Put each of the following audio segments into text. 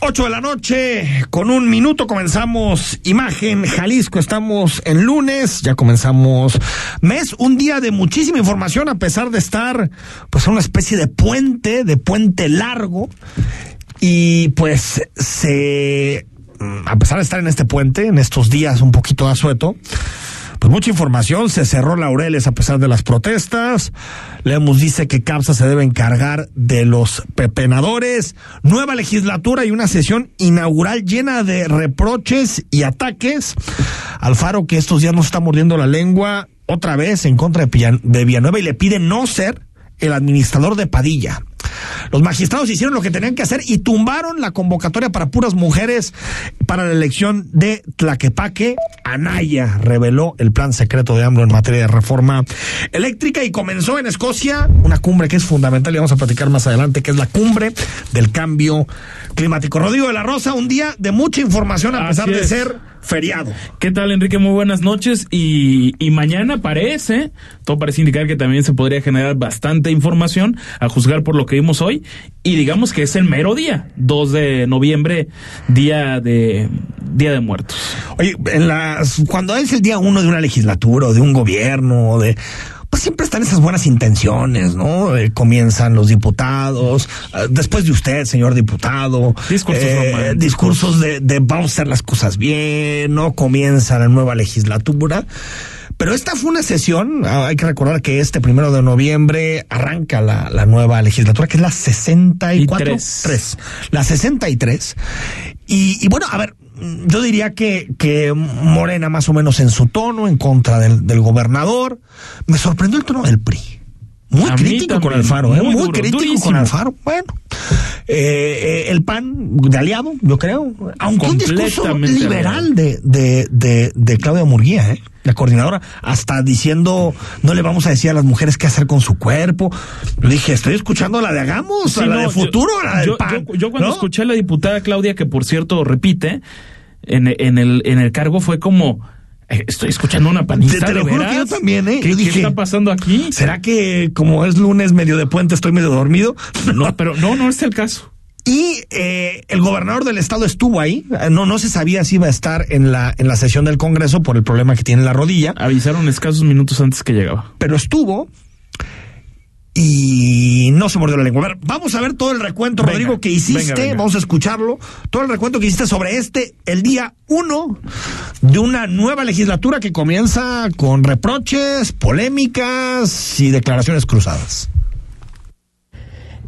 8 de la noche, con un minuto comenzamos Imagen Jalisco. Estamos en lunes, ya comenzamos mes, un día de muchísima información a pesar de estar pues una especie de puente, de puente largo. Y pues se, a pesar de estar en este puente, en estos días un poquito de asueto, pues mucha información, se cerró Laureles a pesar de las protestas, Lemus dice que CAPSA se debe encargar de los pepenadores, nueva legislatura y una sesión inaugural llena de reproches y ataques, Alfaro que estos días nos está mordiendo la lengua otra vez en contra de, de Villanueva y le pide no ser el administrador de Padilla. Los magistrados hicieron lo que tenían que hacer y tumbaron la convocatoria para puras mujeres para la elección de Tlaquepaque. Anaya reveló el plan secreto de AMLO en materia de reforma eléctrica y comenzó en Escocia una cumbre que es fundamental y vamos a platicar más adelante, que es la cumbre del cambio climático. Rodrigo de la Rosa, un día de mucha información a pesar de ser feriado. ¿Qué tal, Enrique? Muy buenas noches. Y, y, mañana parece, todo parece indicar que también se podría generar bastante información, a juzgar por lo que vimos hoy. Y digamos que es el mero día, 2 de noviembre, día de Día de Muertos. Oye, en las, cuando es el día uno de una legislatura o de un gobierno, o de pues siempre están esas buenas intenciones, ¿no? Eh, comienzan los diputados, uh, después de usted, señor diputado, discursos, eh, discursos de, de, vamos a hacer las cosas bien, ¿no? Comienza la nueva legislatura. Pero esta fue una sesión, hay que recordar que este primero de noviembre arranca la, la nueva legislatura, que es la 64. Y tres. 3, la 63. Y, y bueno, a ver, yo diría que, que Morena más o menos en su tono, en contra del, del gobernador. Me sorprendió el tono del PRI. Muy A crítico con Alfaro, ¿eh? muy muy, duro, crítico durísimo. con Alfaro. Bueno, eh, eh, el PAN de aliado, yo creo. Aunque un discurso liberal de, de, de, de Claudia Murguía, ¿eh? La coordinadora, hasta diciendo, no le vamos a decir a las mujeres qué hacer con su cuerpo. Yo dije, estoy escuchando la de Hagamos, Sí, a la no, de yo- Futuro, a la del yo, PAN. yo- yo cuando ¿no? escuché a la diputada Claudia, que por cierto repite, en, en, el, en el cargo fue como, eh, estoy escuchando una panista. Te- te lo ¿de juro que yo también, ¿eh? ¿Qué, Yo qué dije, está pasando aquí? ¿Será que como es lunes medio de puente estoy medio dormido? No, pero no, no es el caso. Y eh, el gobernador del estado estuvo ahí. Eh, No, no se sabía si iba a estar en la, en la sesión del Congreso por el problema que tiene en la rodilla, Avisaron escasos minutos antes que llegaba. pero estuvo y no se mordió la lengua. A ver, vamos a ver todo el recuento, Venga, Rodrigo, que hiciste. venga, venga. Vamos a escucharlo. Todo el recuento que hiciste sobre este, el día uno de una nueva legislatura que comienza con reproches, polémicas y declaraciones cruzadas.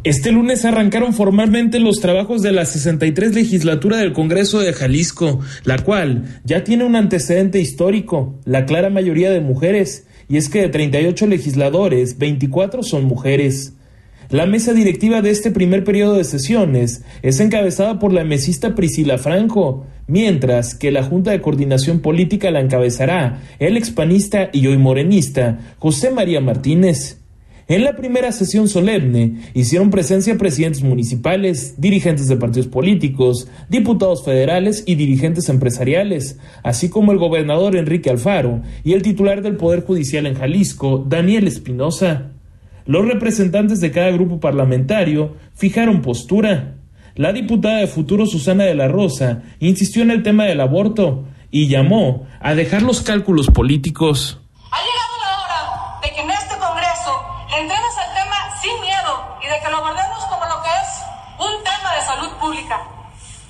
Este lunes arrancaron formalmente los trabajos de la 63 legislatura del Congreso de Jalisco, la cual ya tiene un antecedente histórico, la clara mayoría de mujeres, y es que de 38 legisladores, 24 son mujeres. La mesa directiva de este primer periodo de sesiones es encabezada por la mesista Priscila Franco, mientras que la Junta de Coordinación Política la encabezará el expanista y hoy morenista José María Martínez. En la primera sesión solemne hicieron presencia presidentes municipales, dirigentes de partidos políticos, diputados federales y dirigentes empresariales, así como el gobernador Enrique Alfaro y el titular del Poder Judicial en Jalisco, Daniel Espinosa. Los representantes de cada grupo parlamentario fijaron postura. La diputada de Futuro Susana de la Rosa insistió en el tema del aborto y llamó a dejar los cálculos políticos. Ha llegado la hora de que en este Congreso le entremos al tema sin miedo y de que lo abordemos como lo que es un tema de salud pública.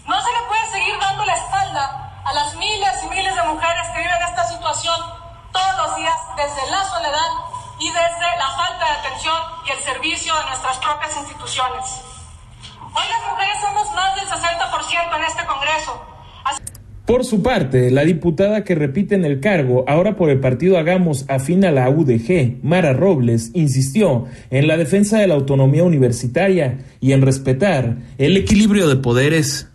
No se le puede seguir dando la espalda a las miles y miles de mujeres que viven esta situación todos los días desde la soledad y desde la falta de atención y el servicio de nuestras propias instituciones. Hoy las mujeres somos más del 60% en este Congreso. Por su parte, la diputada que repite en el cargo, ahora por el partido Hagamos afín a la UDG, Mara Robles, insistió en la defensa de la autonomía universitaria y en respetar el equilibrio de poderes.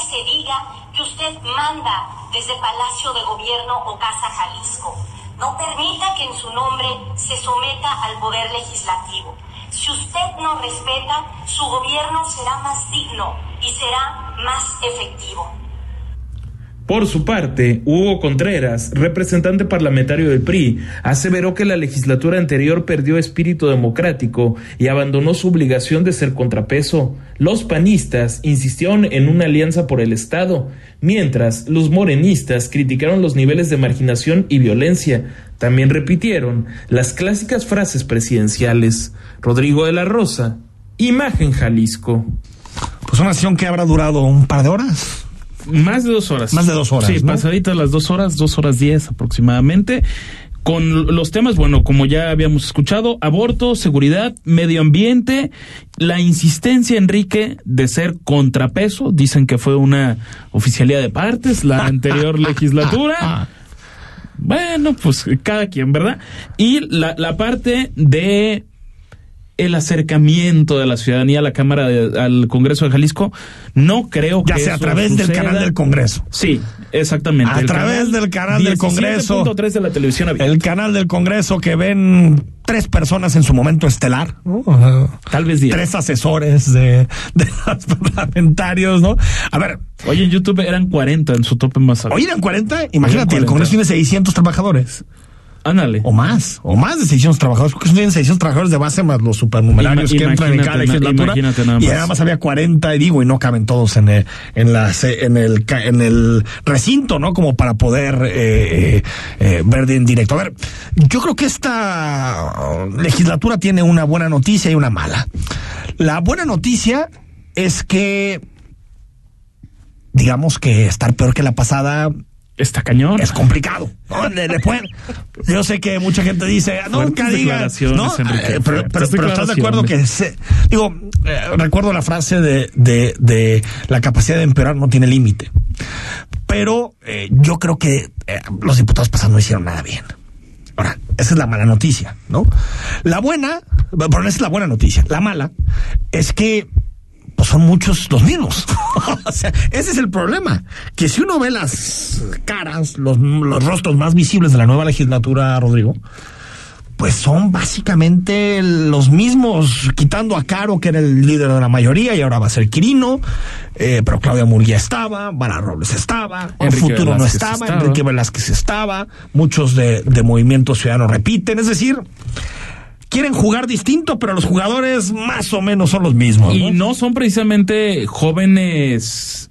Se diga que usted manda desde Palacio de Gobierno o Casa Jalisco. No permita que en su nombre se someta al poder legislativo. Si usted no respeta, su gobierno será más digno y será más efectivo. Por su parte, Hugo Contreras, representante parlamentario del PRI, aseveró que la legislatura anterior perdió espíritu democrático y abandonó su obligación de ser contrapeso. Los panistas insistieron en una alianza por el Estado, mientras los morenistas criticaron los niveles de marginación y violencia. También repitieron las clásicas frases presidenciales. Rodrigo de la Rosa, Imagen Jalisco. Pues una sesión que habrá durado un par de horas. Más de dos horas. Más de dos horas, Sí, ¿no? pasaditas las dos horas, dos horas diez aproximadamente. Con los temas, bueno, como ya habíamos escuchado, aborto, seguridad, medio ambiente, la insistencia, Enrique, de ser contrapeso. Dicen que fue una oficialía de partes la anterior legislatura. Bueno, pues cada quien, ¿verdad? Y la, la parte de el acercamiento de la ciudadanía a la Cámara, de- al Congreso de Jalisco, no creo Ya que sea a través del canal del Congreso. Sí, exactamente. A El través del canal del Congreso. 17.3 de la televisión abierta. El canal del Congreso que ven tres personas en su momento estelar, ¿no? Tal vez diez. Tres asesores de, de los parlamentarios, ¿no? A ver, Oye, en YouTube eran 40 en su tope más alto. hoy eran 40, imagínate, el 40. Congreso tiene 600 trabajadores. Ándale. O más, o más de 600 trabajadores, porque tienen 600 trabajadores de base más los supernumerarios Ima- que entran en cada legislatura. Y nada más había 40, y digo, y no caben todos en el, en la, en el, en el recinto, ¿no? Como para poder eh, eh, eh, ver de en directo. A ver, yo creo que esta legislatura tiene una buena noticia y una mala. La buena noticia es que, digamos que estar peor que la pasada Está cañón. es complicado. ¿no? Pueden- yo sé que mucha gente dice, "Ah, nunca digas, ¿no? Eh, pero, pero- pero estás de acuerdo que, se- digo, eh, recuerdo la frase de, de, de la capacidad de empeorar no tiene límite. Pero eh, yo creo que los diputados pasados no hicieron nada bien. Ahora, esa es la mala noticia, ¿no? La buena, pero esa es la buena noticia. La mala es que pues son muchos los mismos. o sea, ese es el problema. Que si uno ve las caras, los, los rostros más visibles de la nueva legislatura, Rodrigo, pues son básicamente los mismos, quitando a Caro, que era el líder de la mayoría, y ahora va a ser Quirino, eh, pero Claudia Murguía estaba, Vara Robles estaba, el futuro no estaba, estaba. Enrique Velázquez estaba, muchos de, de Movimiento Ciudadano repiten, es decir, quieren jugar distinto, pero los jugadores más o menos son los mismos. Y ¿no? no son precisamente jóvenes,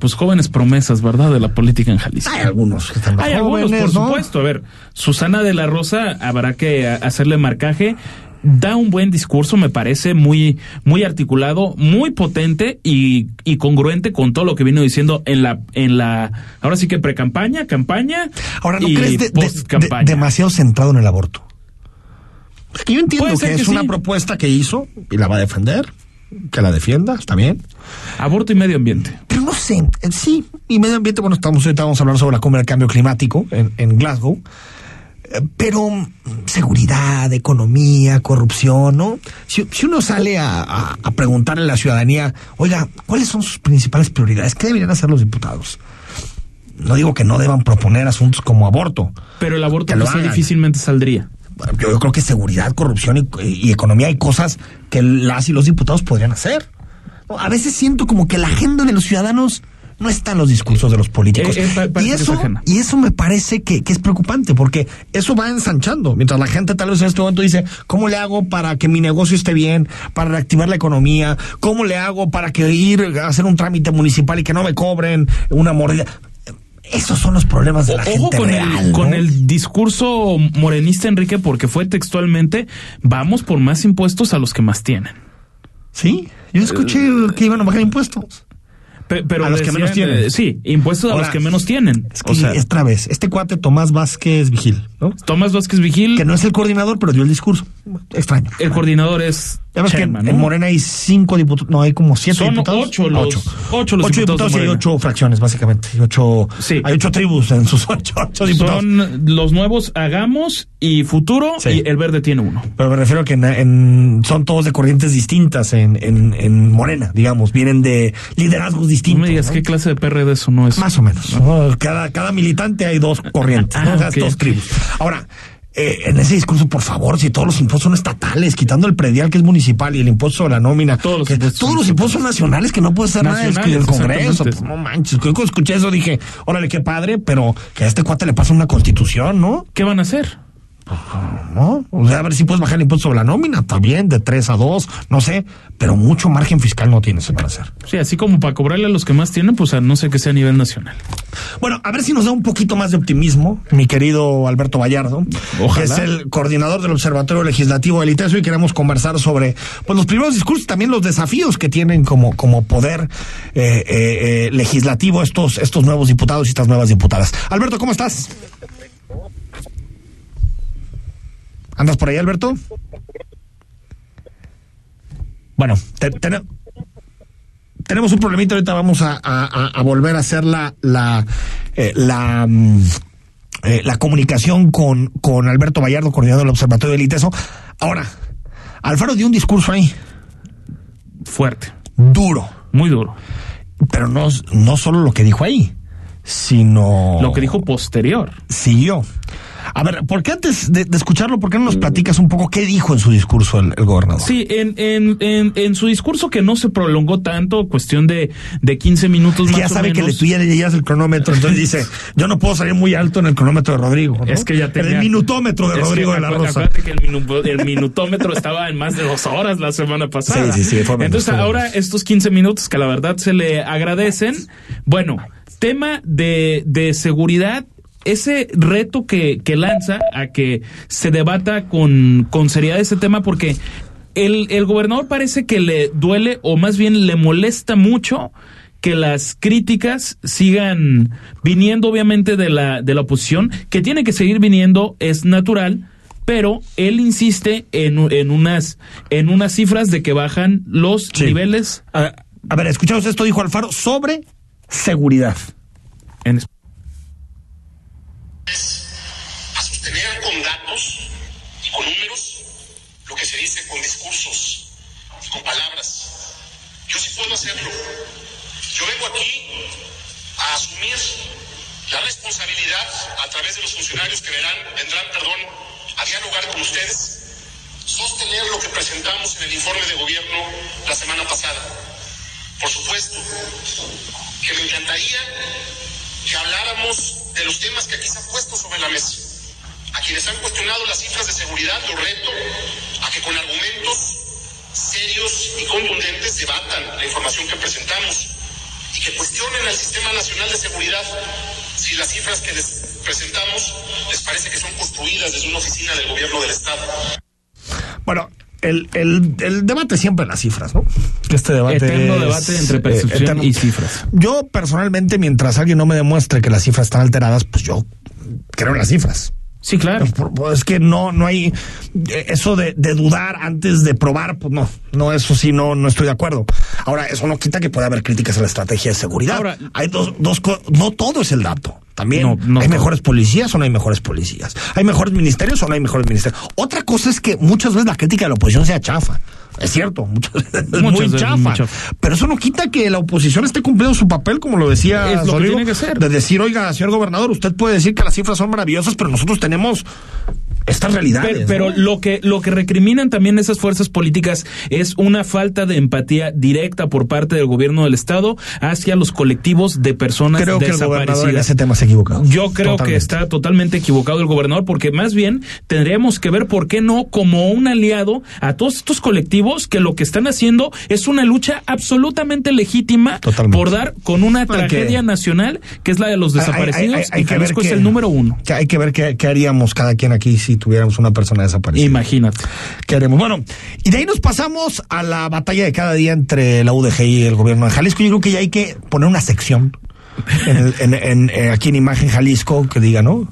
pues jóvenes promesas, ¿verdad? De la política en Jalisco. Hay algunos que están más Hay algunos, por ¿no? supuesto. A ver, Susana de la Rosa habrá que hacerle marcaje. Da un buen discurso, me parece muy, muy articulado, muy potente y, y congruente con todo lo que vino diciendo en la, en la, ahora sí que pre-campaña, campaña. Ahora, ¿no y crees de- de- demasiado centrado en el aborto? Yo entiendo que, es una propuesta que hizo y la va a defender, que la defienda, está bien. Aborto y medio ambiente. Pero no sé, sí, y medio ambiente, bueno, estamos ahorita vamos a hablar sobre la cumbre del cambio climático en, en Glasgow. Eh, Pero mm, seguridad, economía, corrupción, ¿no? Si, si uno sale a, a- a preguntarle a la ciudadanía, oiga, ¿cuáles son sus principales prioridades? ¿Qué deberían hacer los diputados? No digo que no deban proponer asuntos como aborto. Pero el aborto Que lo hagan. difícilmente saldría. Yo, yo creo que seguridad, corrupción y, y economía hay cosas que las y los diputados podrían hacer. A veces siento como que la agenda de los ciudadanos no está en los discursos de los políticos. Eh, eh, y, eso, y eso me parece que, que es preocupante porque eso va ensanchando. Mientras la gente tal vez en este momento dice, ¿cómo le hago para que mi negocio esté bien, para reactivar la economía? ¿Cómo le hago para que ir a hacer un trámite municipal y que no me cobren una mordida? Esos son los problemas de la Ojo gente con, real, el, con el discurso morenista, Enrique, porque fue textualmente, vamos por más impuestos a los que más tienen. Sí, yo escuché que iban a bajar impuestos. Pe- pero A los que menos tienen. eh, sí, impuestos a los que menos tienen. Es que o sea, otra vez, este cuate Tomás Vázquez Vigil, ¿no? Tomás Vázquez Vigil, Que no es el coordinador, pero dio el discurso. Extraño. el coordinador es Ya ves Chema, que en, ¿no? en Morena hay cinco diputados, no, hay como siete Son diputados. ocho los- ocho los diputados y Morena. ocho fracciones, básicamente. Ocho, Sí. Hay ocho tribus en sus ocho, ocho diputados. Son los nuevos Hagamos y Futuro Sí. y el Verde tiene uno. Pero me refiero a que en, en- son todos de corrientes distintas en, en, en Morena, digamos. Vienen de liderazgos No distintos. me digas ¿no? qué clase de PRD eso no es. Más o menos. ¿no? Cada, cada militante hay dos corrientes, Ah, ¿no? O sea, ok. dos tribus. Ahora, eh, en ese discurso, por favor, si todos los impuestos son estatales, quitando el predial que es municipal y el impuesto sobre la nómina, Todos los que impuestos todos son los impuestos son nacionales, que no puede ser nada del Congreso. Pues, no manches, cuando escuché eso dije, órale, qué padre, pero que a este cuate le pasa una constitución, ¿no? ¿Qué van a hacer? ¿No? O sea, a ver si puedes bajar el impuesto sobre la nómina, está bien, de 3 a 2, no sé, pero mucho margen fiscal no tienes para hacer. Sí, así como para cobrarle a los que más tienen, pues a no sé que sea a nivel nacional. Bueno, a ver si nos da un poquito más de optimismo, mi querido Alberto Vallardo, Ojalá. que es el coordinador del Observatorio Legislativo del ITESO y queremos conversar sobre pues, los primeros discursos, también los desafíos que tienen como, como poder eh, eh, eh, legislativo estos, estos nuevos diputados y estas nuevas diputadas. Alberto, ¿cómo estás? ¿Andas por ahí, Alberto? Bueno, te- te- tenemos un problemita, ahorita vamos a, a- a- a volver a hacer la, la, eh, la, mm, eh, la comunicación con, con Alberto Vallardo, coordinador del Observatorio del ITESO. Ahora, Alfaro dio un discurso ahí, Fuerte, duro, muy duro. pero no, no solo lo que dijo ahí, sino... Lo que dijo posterior. Siguió. A ver, ¿por qué antes de, de escucharlo, por qué no nos platicas un poco qué dijo en su discurso el, el gobernador? Sí, en, en, en, en su discurso que no se prolongó tanto, cuestión de, de 15 minutos Es más ya o sabe que le ya le el cronómetro, entonces dice, yo no puedo salir muy alto en el cronómetro de Rodrigo. ¿no? Es que ya En tenía... el minutómetro de Rodrigo de la Rosa. Que el, minu- el minutómetro estaba en más de dos horas la semana pasada. Sí, sí, sí, fue menos, Entonces fue ahora menos. estos 15 minutos que la verdad se le agradecen. Bueno, tema de, de seguridad. Ese reto que, que lanza a que se debata con, con seriedad ese tema porque el, el gobernador parece que le duele o más bien le molesta mucho que las críticas sigan viniendo obviamente de la, de la oposición, que tiene que seguir viniendo, es natural, pero él insiste en, en, unas, en unas cifras de que bajan los Sí. niveles A, a ver, escuchamos esto, dijo Alfaro, sobre seguridad. en a sostener con datos y con números lo que se dice con discursos y con palabras. Yo sí puedo hacerlo. Yo vengo aquí a asumir la responsabilidad a través de los funcionarios que verán, vendrán, perdón, a dialogar con ustedes, sostener lo que presentamos en el informe de gobierno la semana pasada. Por supuesto que me encantaría que habláramos de los temas que aquí se han puesto sobre la mesa. A quienes han cuestionado las cifras de seguridad, los reto a que con argumentos serios y contundentes debatan la información que presentamos y que cuestionen al Sistema Nacional de Seguridad si las cifras que les presentamos les parece que son construidas desde una oficina del gobierno del Estado. Bueno, el, el, el debate siempre en las cifras, ¿no? Este debate Eterno es, debate entre eh, percepción y cifras. Yo personalmente, mientras alguien no me demuestre que las cifras están alteradas, pues yo creo en las cifras. Sí, claro. Por- por- Es que no, no hay eh, eso de, de dudar antes de probar, pues no, no, eso sí, no, no estoy de acuerdo. Ahora, eso no quita que pueda haber críticas a la estrategia de seguridad. Ahora- hay dos, dos, co- no todo es el dato. También No, no hay mejores policías o no hay mejores policías. Hay mejores ministerios o no hay mejores ministerios. Otra cosa es que muchas veces la crítica de la oposición sea chafa. Es cierto, muchas veces es Muchas muy veces chafa. Pero eso no quita que la oposición esté cumpliendo su papel, como lo decía Es lo que tiene que ser. de decir, oiga, señor gobernador, usted puede decir que las cifras son maravillosas, pero nosotros tenemos estas realidades. Pero, pero ¿no? lo que lo que recriminan también esas fuerzas políticas es una falta de empatía directa por parte del gobierno del estado hacia los colectivos de personas creo que el gobernador en desaparecidas. ese tema se equivocado. Yo creo que está totalmente equivocado el gobernador porque más bien tendríamos que ver por qué no como un aliado a todos estos colectivos que lo que están haciendo es una lucha absolutamente legítima Totalmente. por dar con una que- tragedia nacional que es la de los hay- desaparecidos hay- hay y que ver Jalisco es el número uno. que hay que ver qué, qué haríamos cada quien aquí si tuviéramos una persona desaparecida. Imagínate. ¿Qué haremos? Bueno, y de ahí nos pasamos a la batalla de cada día entre la UDG y el gobierno de Jalisco. Yo creo que ya hay que poner una sección en el- en- en- eh, aquí en Imagen Jalisco que diga, ¿no?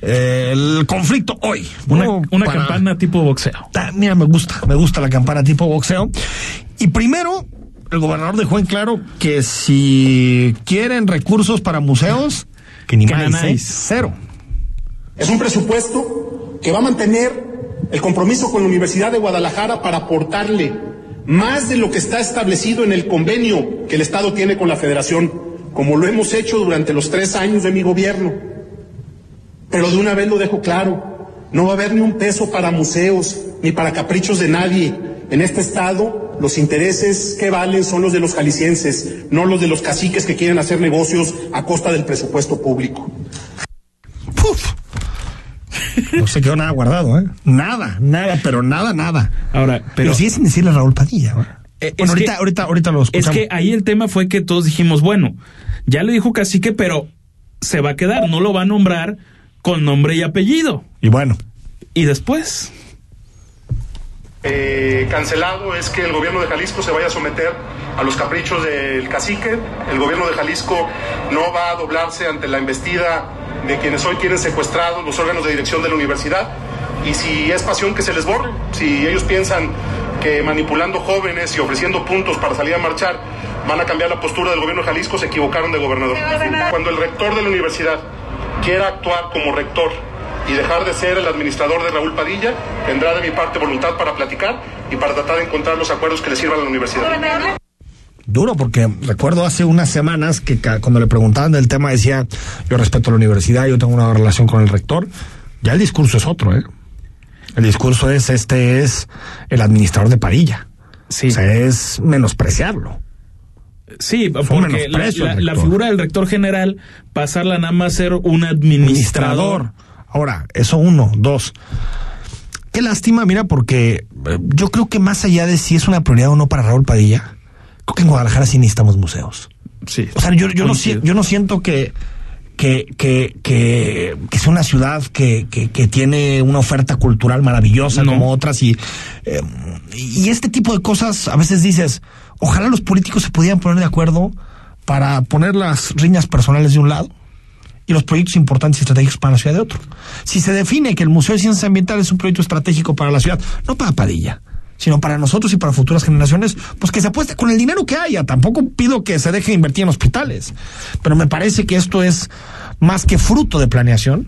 eh, el conflicto hoy. Una, ¿no? una Para- campana tipo boxeo. Ah, Mira, me gusta, me gusta la campana tipo boxeo. Y primero, el gobernador dejó en claro que si quieren recursos para museos, que ni más, nanáis. cero. Es un presupuesto que va a mantener el compromiso con la Universidad de Guadalajara para aportarle más de lo que está establecido en el convenio que el Estado tiene con la Federación, como lo hemos hecho durante los tres años de mi gobierno. Pero de una vez lo dejo claro, no va a haber ni un peso para museos, ni para caprichos de nadie. En este Estado, los intereses que valen son los de los jaliscienses, no los de los caciques que quieren hacer negocios a costa del presupuesto público. No se quedó nada guardado, ¿eh? Nada, nada, pero nada, nada. Ahora, Pero pero sí sin decirle a Raúl Padilla. ¿eh? Eh, bueno, es ahorita, que- ahorita, ahorita lo es escuchamos. que ahí el tema fue que todos dijimos, bueno, ya le dijo cacique, pero se va a quedar, no lo va a nombrar con nombre y apellido. Y bueno, Y después, eh, cancelado es que el gobierno de Jalisco se vaya a someter a los caprichos del cacique. El gobierno de Jalisco no va a doblarse ante la embestida de quienes hoy tienen secuestrados los órganos de dirección de la universidad. Y si es pasión que se les borre, si ellos piensan que manipulando jóvenes y ofreciendo puntos para salir a marchar van a cambiar la postura del gobierno de Jalisco, se equivocaron de gobernador. Cuando el rector de la universidad quiera actuar como rector y dejar de ser el administrador de Raúl Padilla, tendrá de mi parte voluntad para platicar y para tratar de encontrar los acuerdos que le sirvan a la universidad. Duro, porque recuerdo hace unas semanas que cuando le preguntaban del tema decía, yo respeto la universidad, yo tengo una relación con el rector. Ya el discurso es otro, ¿eh? El discurso es, este es el administrador de Padilla. sí, O sea, es menospreciarlo. sí, porque la, menosprecio la- la figura del rector general, pasarla nada más a ser un administrador. administrador. Ahora, eso uno, dos. Qué lástima, mira, porque eh, yo creo que más allá de si es una prioridad o no para Raúl Padilla, creo que en Guadalajara sí necesitamos museos. Sí. O sea, yo, yo, no, yo no siento que, que, que, que, que sea una ciudad que, que, que tiene una oferta cultural maravillosa No. como otras y, eh, y este tipo de cosas a veces dices, ojalá los políticos se pudieran poner de acuerdo para poner las riñas personales de un lado y los proyectos importantes y estratégicos para la ciudad de otro. Si se define que el Museo de Ciencias Ambientales es un proyecto estratégico para la ciudad, no para Padilla, sino para nosotros y para futuras generaciones, pues que se apueste con el dinero que haya. Tampoco pido que se deje de invertir en hospitales, pero me parece que esto es más que fruto de planeación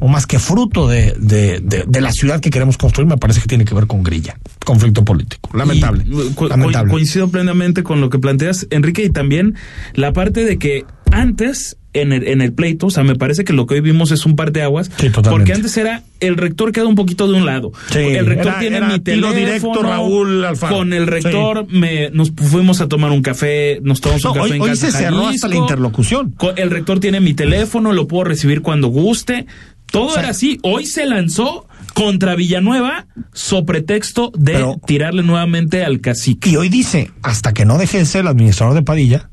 o más que fruto de, de, de- de la ciudad que queremos construir, me parece que tiene que ver con grilla, conflicto político. Lamentable. Y, co- co- lamentable. coincido plenamente con lo que planteas, Enrique, y también la parte de que antes, en el, en el pleito, o sea, me parece que lo que hoy vimos es un par de aguas, Sí, totalmente. porque antes era el rector queda un poquito de un lado. Sí, el rector era- tiene era mi teléfono. directo, Raúl Alfaro. Con el rector me, nos fuimos a tomar un café, nos tomamos No, un café hoy- en hoy casa se cerró hasta la interlocución. El rector tiene mi teléfono, lo puedo recibir cuando guste. Todo O sea, era así. Hoy se lanzó contra Villanueva so pretexto de Pero- tirarle nuevamente al cacique. Y hoy dice, hasta que no deje de ser el administrador de Padilla,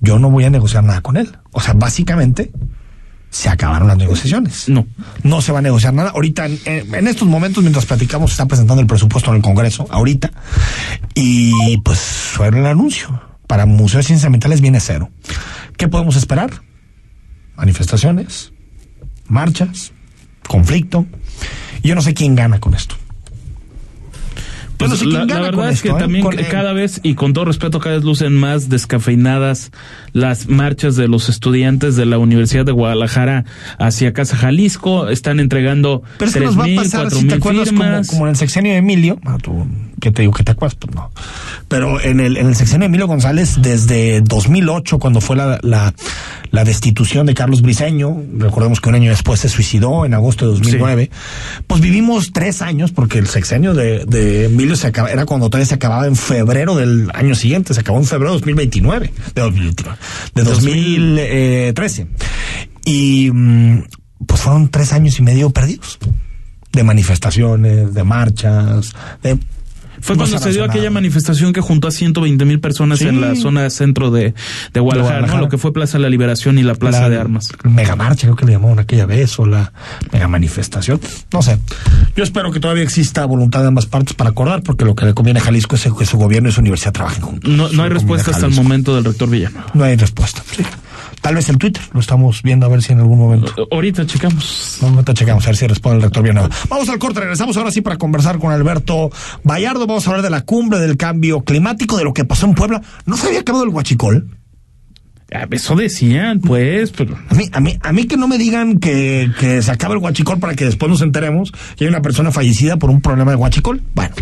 yo no voy a negociar nada con él. O sea, básicamente se acabaron las negociaciones. No. No se va a negociar nada. Ahorita, en, estos momentos, mientras platicamos, se está presentando el presupuesto en el Congreso, ahorita. Y pues fue el anuncio. Para Museo de Ciencias Ambientales viene cero. ¿Qué podemos esperar? Manifestaciones, marchas, conflicto. Yo no sé quién gana con esto. Pues no sé la, verdad es que ¿eh? también eh, cada vez, y con todo respeto, cada vez lucen más descafeinadas las marchas de los estudiantes de la Universidad de Guadalajara hacia Casa Jalisco. Están entregando Pero es que nos va a 3,000, pasar, si te 4,000 acuerdas, como, firmas. como en el sexenio de Emilio, ah, tú, ¿qué te digo que te acuerdas? Pues no. Pero en el, en el sexenio de Emilio González, desde 2008, cuando fue la, la, la destitución de Carlos Briceño, recordemos que un año después se suicidó, en agosto de 2009, pues vivimos tres años, porque el sexenio de, de Emilio se acaba, era cuando todavía se acababa en febrero del año siguiente, se acabó en febrero de 2029, de 2029, de 2013. Y mm, pues fueron tres años y medio perdidos de manifestaciones, de marchas, de Fue no cuando se dio aquella manifestación que juntó a 120 mil personas Sí. en la zona centro de, de Guadalajara, Guadalajara. ¿no? lo que fue Plaza de la Liberación y la Plaza La de Armas. Mega marcha, creo que le llamaron aquella vez, o la mega manifestación. No sé. Yo espero que todavía exista voluntad de ambas partes para acordar, porque lo que le conviene a Jalisco es que su gobierno y su universidad trabajen juntos. No, no hay respuesta hasta el momento del rector Villanueva. No hay respuesta. Sí. Tal vez el Twitter, lo estamos viendo a ver si en algún momento. Ahorita checamos. No, ahorita checamos a ver si responde el rector Villanueva. Vamos al corte, regresamos ahora sí para conversar con Alberto Vallardo. Vamos a hablar de la cumbre, del cambio climático, de lo que pasó en Puebla. ¿No se había acabado el huachicol? Ah, Eso decían, pues, pero. A mí, a mí, a mí que no me digan que, que se acaba el huachicol para que después nos enteremos que hay una persona fallecida por un problema de huachicol. Bueno,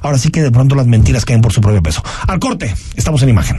ahora sí que de pronto las mentiras caen por su propio peso. Al corte, estamos en imagen.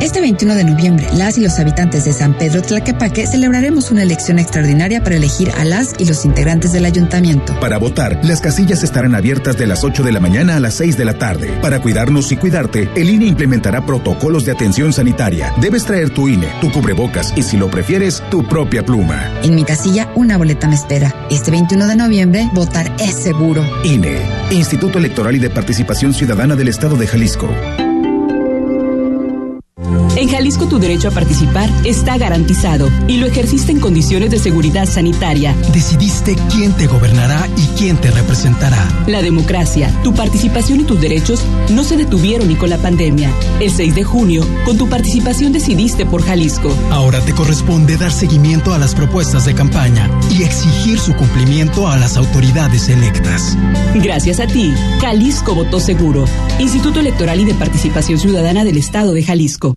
Este 21 de noviembre, las y los habitantes de San Pedro Tlaquepaque celebraremos una elección extraordinaria para elegir a las y los integrantes del ayuntamiento. Para votar, las casillas estarán abiertas de las 8 de la mañana a las 6 de la tarde. Para cuidarnos y cuidarte, el INE implementará protocolos de atención sanitaria. Debes traer tu INE, tu cubrebocas y, si lo prefieres, tu propia pluma. En mi casilla, una boleta me espera. Este 21 de noviembre, votar es seguro. INE, Instituto Electoral y de Participación Ciudadana del Estado de Jalisco. Jalisco tu derecho a participar está garantizado y lo ejerciste en condiciones de seguridad sanitaria. Decidiste quién te gobernará y quién te representará. La democracia, tu participación y tus derechos no se detuvieron ni con la pandemia. El 6 de junio, con tu participación decidiste por Jalisco. Ahora te corresponde dar seguimiento a las propuestas de campaña y exigir su cumplimiento a las autoridades electas. Gracias a ti, Jalisco votó seguro. Instituto Electoral y de Participación Ciudadana del Estado de Jalisco.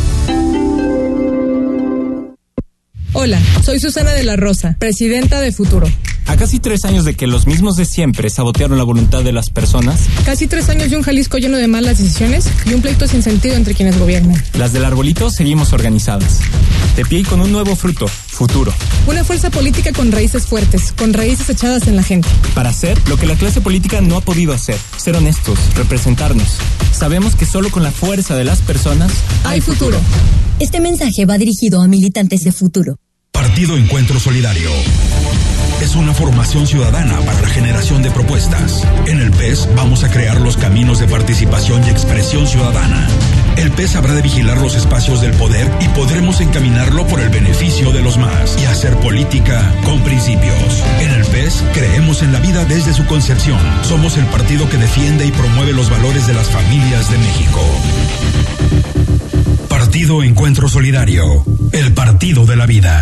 Hola, soy Susana de la Rosa, presidenta de Futuro. A casi tres años de que los mismos de siempre sabotearon la voluntad de las personas. Casi tres años de un Jalisco lleno de malas decisiones y un pleito sin sentido entre quienes gobiernan. Las del arbolito seguimos organizadas. De pie y con un nuevo fruto, futuro. Una fuerza política con raíces fuertes, con raíces echadas en la gente. Para hacer lo que la clase política no ha podido hacer. Ser honestos, representarnos. Sabemos que solo con la fuerza de las personas hay futuro. Este mensaje va dirigido a militantes de futuro. Partido Encuentro Solidario. Es una formación ciudadana para la generación de propuestas. En el PES vamos a crear los caminos de participación y expresión ciudadana. El PES habrá de vigilar los espacios del poder y podremos encaminarlo por el beneficio de los más y hacer política con principios. En el PES creemos en la vida desde su concepción. Somos el partido que defiende y promueve los valores de las familias de México. Partido Encuentro Solidario. El partido de la vida.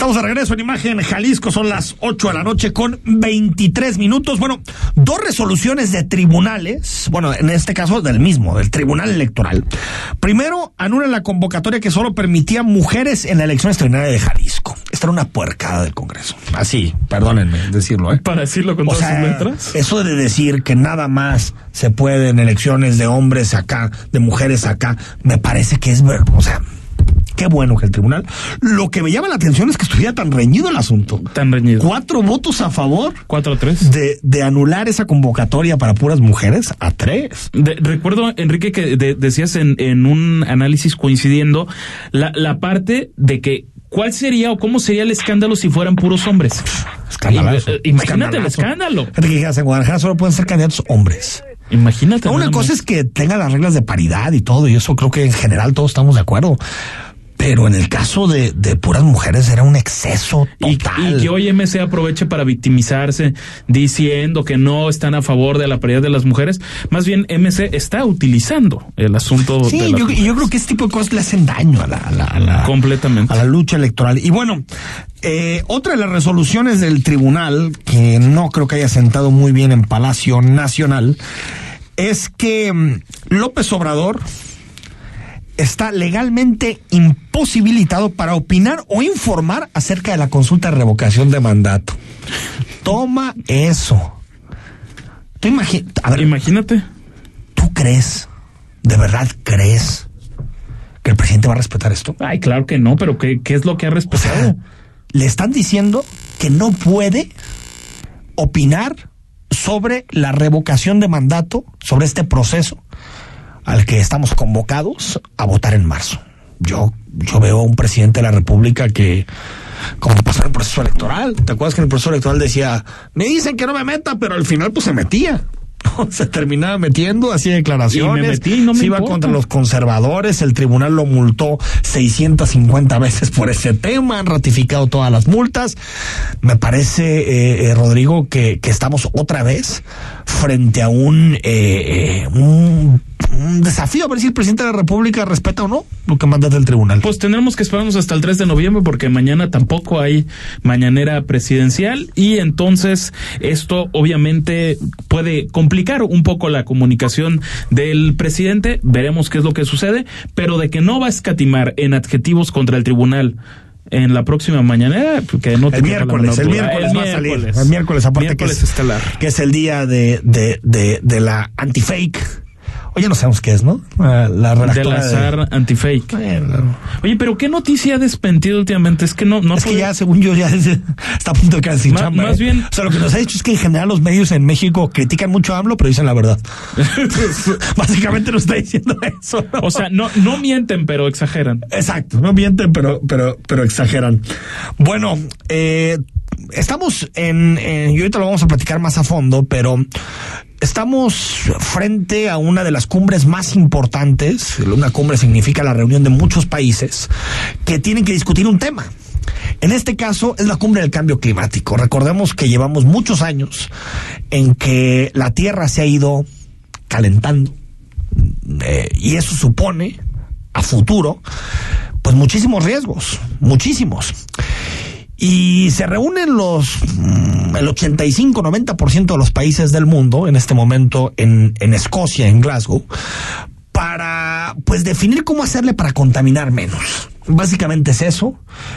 Estamos de regreso en Imagen Jalisco, son las 8 de la noche con 23 minutos. Bueno, dos resoluciones de tribunales, bueno, en este caso del mismo, del Tribunal Electoral. Primero, anulan la convocatoria que solo permitía mujeres en la elección extraordinaria de Jalisco. Esta era una puercada del Congreso. Así, perdónenme decirlo, ¿eh? Para decirlo con O todas sea, sus letras. Eso de decir que nada más se puede en elecciones de hombres acá, de mujeres acá, me parece que es ver, o sea, qué bueno que el tribunal. Lo que me llama la atención es que estuviera tan reñido el asunto. Tan reñido. Cuatro votos a favor Cuatro a tres. de, de anular esa convocatoria para puras mujeres a tres. De- recuerdo, Enrique, que de- decías en, en un análisis coincidiendo la, la parte de que cuál sería o cómo sería el escándalo si fueran puros hombres. Escandalazo. Eh, eh, Imagínate el escándalo. Fíjate que dijeras, en Guadalajara solo pueden ser candidatos hombres. Imagínate. Una cosa es que tenga las reglas de paridad y todo, y eso creo que en general todos estamos de acuerdo. Pero en el caso de, de puras mujeres era un exceso Y, total. y que hoy MC aproveche para victimizarse diciendo que no están a favor de la paridad de las mujeres. Más bien, MC está utilizando el asunto Sí, de las yo, y yo creo que este tipo de cosas le hacen daño a la, a la- a la- Completamente. a la lucha electoral. Y bueno, eh, otra de las resoluciones del tribunal, que no creo que haya sentado muy bien en Palacio Nacional, es que mm, López Obrador está legalmente imposibilitado para opinar o informar acerca de la consulta de revocación de mandato. Toma eso. Tú imagi- a ver, Imagínate. ¿Tú crees, de verdad crees, que el presidente va a respetar esto? Ay, claro que no, pero ¿qué, qué es lo que ha O respetado? sea, le están diciendo que no puede opinar sobre la revocación de mandato, sobre este proceso al que estamos convocados a votar en marzo. Yo, yo veo a un presidente de la República que, como pasó en el proceso electoral, ¿te acuerdas que en el proceso electoral decía, me dicen que no me meta, pero al final pues se metía? Se terminaba metiendo, hacía declaraciones, Y me metí no me se iba importa. contra los conservadores, el tribunal lo multó 650 veces por ese tema, han ratificado todas las multas. Me parece, eh, eh, Rodrigo, que, que estamos otra vez frente a un, eh, eh, un, un desafío a ver si el presidente de la República respeta o no lo que manda del tribunal. Pues tendremos que esperarnos hasta el 3 de noviembre porque mañana tampoco hay mañanera presidencial y entonces esto obviamente puede complicar un poco la comunicación del presidente. Veremos qué es lo que sucede, pero de que no va a escatimar en adjetivos contra el tribunal en la próxima mañanera, que no el miércoles, el miércoles va a salir. El miércoles, aparte Miércoles que es, estelar. que es el día de, de, de, de la anti-fake. Oye, no sabemos qué es, ¿no? La, la Del redactora de- azar antifake. Bueno, Oye, pero ¿qué noticia ha despentido últimamente? Es que no, no es que ya, según yo, ya es- está a punto de quedar sin Ma- chamba. más ¿eh? bien- O sea, lo que nos ha dicho es que en general los medios en México critican mucho a AMLO, pero dicen la verdad. Básicamente nos está diciendo eso. ¿no? O sea, no, no mienten, pero exageran. Exacto, no mienten, pero, pero, pero exageran. Bueno, eh, estamos en, en- y ahorita lo vamos a platicar más a fondo, pero estamos frente a una de las cumbres más importantes. Una cumbre significa la reunión de muchos países que tienen que discutir un tema. En este caso es la cumbre del cambio climático. Recordemos que llevamos muchos años en que la Tierra se ha ido calentando eh, y eso supone a futuro pues muchísimos riesgos, muchísimos. Y se reúnen los mm, el 85-90% de los países del mundo en este momento en, en Escocia, en Glasgow, para pues definir cómo hacerle para contaminar menos. Básicamente es eso,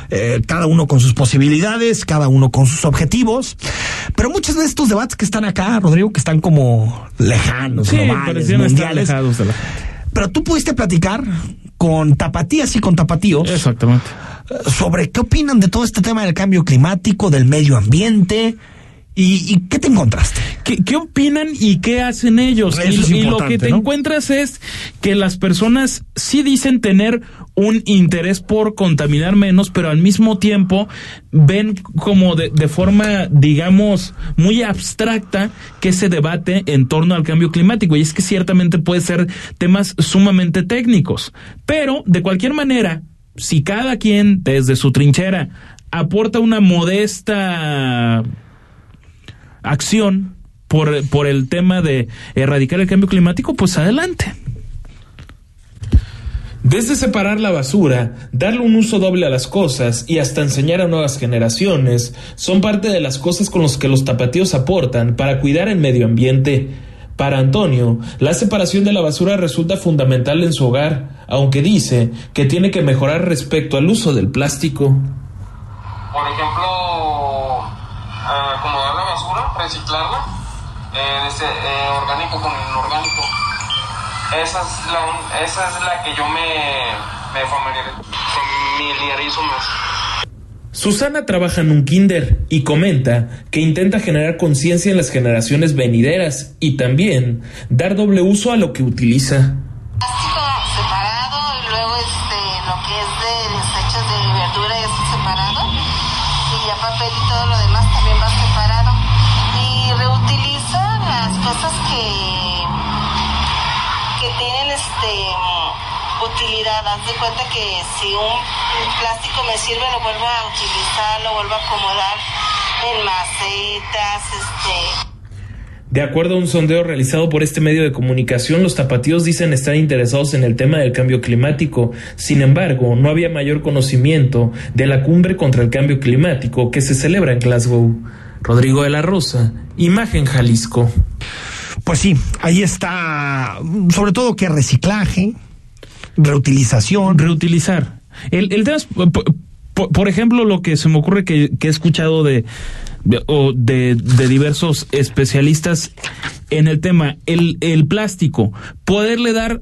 eh, cada uno con sus posibilidades, cada uno con sus objetivos, pero muchos de estos debates que están acá, Rodrigo, que están como lejanos, Sí, globales, mundiales, alejados de la pero tú pudiste platicar con tapatías y con tapatíos Exactamente. eh, sobre qué opinan de todo este tema del cambio climático, del medio ambiente y, y qué te encontraste. ¿Qué, qué opinan y qué hacen ellos? Y, lo que te ¿no? encuentras es que las personas sí dicen tener un interés por contaminar menos, pero al mismo tiempo ven como de, de forma, digamos, muy abstracta que se debate en torno al cambio climático. Y es que ciertamente puede ser temas sumamente técnicos. Pero, de cualquier manera, si cada quien desde su trinchera aporta una modesta acción por, por el tema de erradicar el cambio climático, pues adelante. Desde separar la basura, darle un uso doble a las cosas y hasta enseñar a nuevas generaciones son parte de las cosas con las que los tapatíos aportan para cuidar el medio ambiente. Para Antonio, la separación de la basura resulta fundamental en su hogar, aunque dice que tiene que mejorar respecto al uso del plástico. Por ejemplo, ah, acomodar la basura, reciclarla, eh, desde, eh, orgánico con inorgánico. Esa es la, un- esa es la que yo me, me familiar- familiarizo más. Susana trabaja en un kinder y comenta que intenta generar conciencia en las generaciones venideras y también dar doble uso a lo que utiliza. plástico haz de cuenta que si un plástico me sirve, lo vuelvo a utilizar, lo vuelvo a acomodar en macetas, este de acuerdo a un sondeo realizado por este medio de comunicación, los tapatíos dicen estar interesados en el tema del cambio climático. Sin embargo, no había mayor conocimiento de la cumbre contra el cambio climático que se celebra en Glasgow. Rodrigo de la Rosa, Imagen Jalisco. Pues sí, ahí está, sobre todo que reciclaje, reutilización. Reutilizar. El, el tema por, ejemplo, lo que se me ocurre que, he escuchado de o de, de, diversos especialistas en el tema, el, el plástico, poderle dar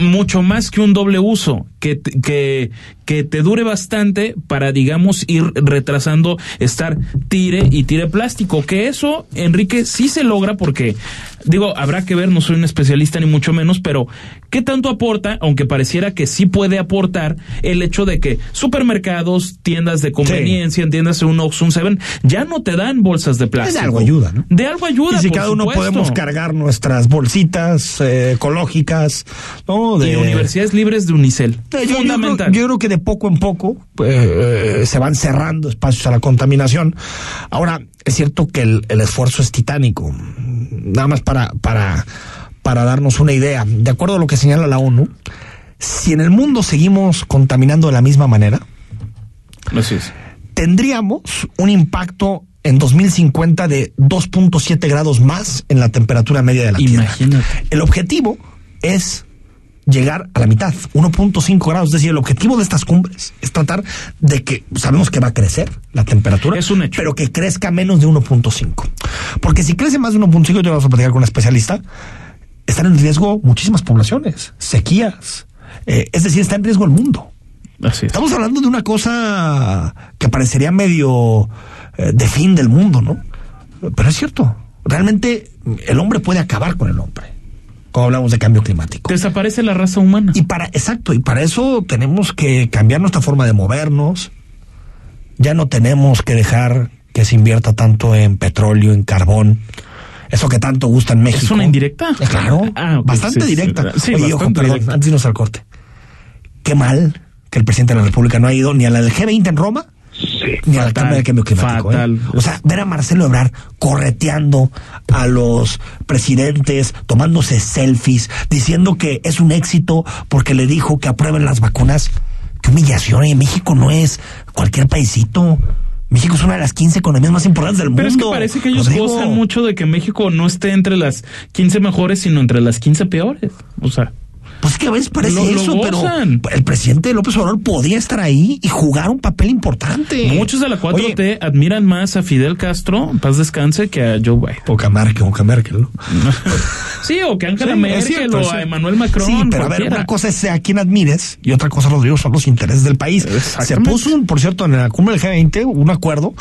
mucho más que un doble uso, que, que, que te dure bastante para, digamos, ir retrasando, estar tire y tire plástico. Que eso, Enrique, sí se logra porque, digo, habrá que ver, no soy un especialista ni mucho menos, pero ¿qué tanto aporta, aunque pareciera que sí puede aportar, el hecho de que supermercados, tiendas de conveniencia, tiendas de un Oxxo, un Seven, ya no te dan bolsas de plástico? De algo ayuda, ¿no? De algo ayuda, Y si cada uno podemos cargar nuestras bolsitas eh, ecológicas, ¿no? De... Y universidades libres de Unicel. Yo, Fundamental. Yo, yo creo que de poco en poco eh, se van cerrando espacios a la contaminación. Ahora, es cierto que el, el esfuerzo es titánico. Nada más para, para, para darnos una idea. De acuerdo a lo que señala la ONU, si en el mundo seguimos contaminando de la misma manera, Así es. tendríamos un impacto en 2050 de 2.7 grados más en la temperatura media de la Imagínate. Tierra. El objetivo es llegar a la mitad, 1.5 grados. Es decir, el objetivo de estas cumbres es tratar de que sabemos que va a crecer la temperatura, es un hecho. pero que crezca menos de 1.5. Porque si crece más de 1.5, te vamos a platicar con una especialista, están en riesgo muchísimas poblaciones, sequías, eh, es decir, está en riesgo el mundo. Así es. Estamos hablando de una cosa que parecería medio eh, de fin del mundo, ¿no? Pero es cierto, realmente el hombre puede acabar con el hombre cuando hablamos de cambio climático. Desaparece la raza humana. Y para, exacto, y para eso tenemos que cambiar nuestra forma de movernos. Ya no tenemos que dejar que se invierta tanto en petróleo, en carbón. Eso que tanto gusta en México. ¿Es una indirecta? Eh, Claro, Ah, bastante sí, directa. sí, Oye, ojo, perdón, directa. antes de irnos al corte. Qué mal que el presidente de la República no ha ido ni a la del G20 en Roma, ni fatal, Cámara de Cambio Climático. ¿eh? fatal. O sea, ver a Marcelo Ebrard correteando a los presidentes, tomándose selfies, diciendo que es un éxito porque le dijo que aprueben las vacunas. Qué humillación, y México no es cualquier paisito. México es una de las 15 economías más importantes del Pero es mundo. que parece que ellos Rodrigo. gozan mucho de que México no esté entre las 15 mejores, sino entre las 15 peores. O sea, Pues es que a veces parece Lo- lo eso, pero el presidente López Obrador podría estar ahí y jugar un papel importante. muchos de la 4T admiran más a Fidel Castro, paz descanse, que a Joe Biden. O que a Merkel, o que a Merkel, ¿no? Sí, o que a Angela Sí, Merkel cierto, o a. Emmanuel Macron. Sí, pero a ver, una cosa es a quien admires y otra cosa, Rodrigo, son los intereses del país. Se puso, un, por cierto, en la cumbre del G20 un acuerdo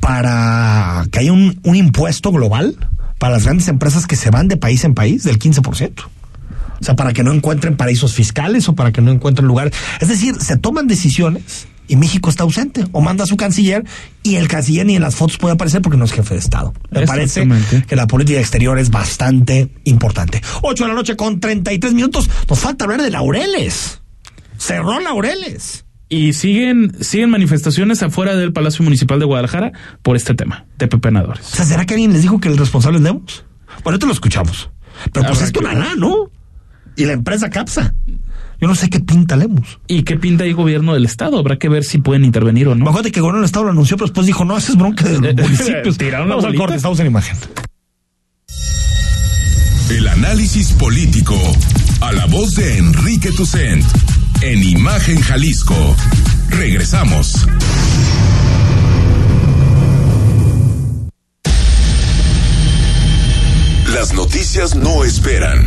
para que haya un, un impuesto global para las grandes empresas que se van de país en país del 15%. O sea, para que no encuentren paraísos fiscales o para que no encuentren lugares. Es decir, se toman decisiones y México está ausente. O manda a su canciller y el canciller ni en las fotos puede aparecer porque no es jefe de Estado. Me parece que la política exterior es bastante importante. 8 de la noche con 33 minutos. Nos falta hablar de Laureles. Cerró Laureles. Y siguen, siguen manifestaciones afuera del Palacio Municipal de Guadalajara por este tema de pepenadores. O sea, ¿será que alguien les dijo que el responsable es Lemos? Bueno, te lo escuchamos. Pero pues Habrá es que Tonalá, ¿no? Y la empresa Capsa. Yo no sé qué pinta Lemos. ¿Y qué pinta ahí gobierno del estado? Habrá que ver si pueden intervenir o no. Acuérdate que el gobierno del Estado lo anunció, pero después dijo, no, esa es bronca de los municipios. Tiraron Vamos al corte, estamos en imagen. El análisis político a la voz de Enrique Tucent en Imagen Jalisco. Regresamos. Las noticias no esperan,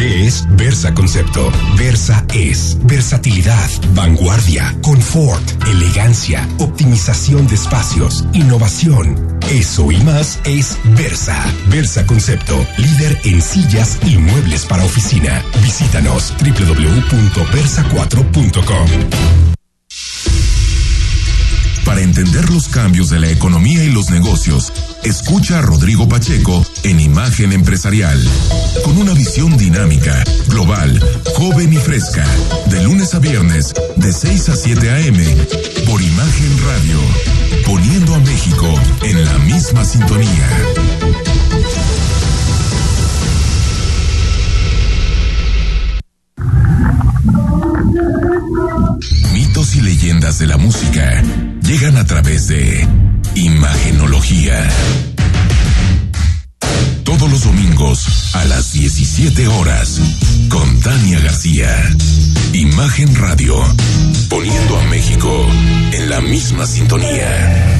¿Qué es es Versa Concepto. Versa es versatilidad, vanguardia, confort, elegancia, optimización de espacios, innovación. Eso y más es Versa. Versa Concepto, líder en sillas y muebles para oficina. Visítanos www.versa4.com. Para entender los cambios de la economía y los negocios, escucha a Rodrigo Pacheco en Imagen Empresarial, con una visión dinámica, global, joven y fresca, de lunes a viernes, de 6 a 7 a.m., por Imagen Radio, poniendo a México en la misma sintonía. Mitos y leyendas de la música llegan a través de Imagenología. Todos los domingos a las 17 horas con Tania García. Imagen Radio, poniendo a México en la misma sintonía.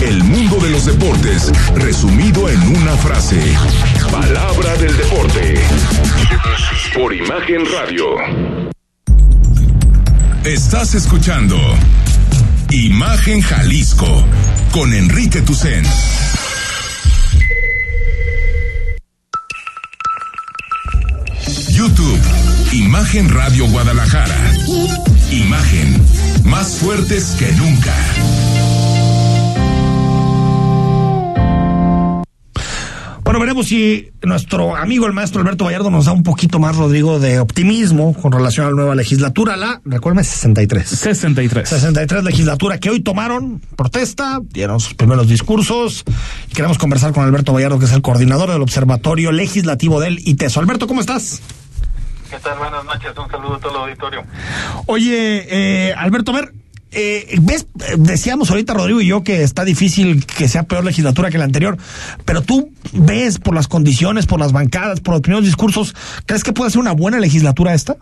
El mundo de los deportes resumido en una frase. Palabra del deporte. Por Imagen Radio. Estás escuchando Imagen Jalisco con Enrique Tucen. YouTube, Imagen Radio Guadalajara. Imagen, más fuertes que nunca. Bueno, veremos si nuestro amigo el maestro Alberto Vallardo nos da un poquito más, Rodrigo, de optimismo con relación a la nueva legislatura, la, recuérdame, 63. 63. 63 legislatura que hoy tomaron protesta, dieron sus primeros discursos y queremos conversar con Alberto Vallardo, que es el coordinador del Observatorio Legislativo del ITESO. Alberto, ¿cómo estás? ¿Qué tal? Buenas noches, un saludo a todo el auditorio. Oye, eh, Alberto, a ver, eh, ves, decíamos ahorita Rodrigo y yo que está difícil que sea peor legislatura que la anterior, pero tú ves por las condiciones, por las bancadas, por los primeros discursos, ¿crees que puede ser una buena legislatura esta?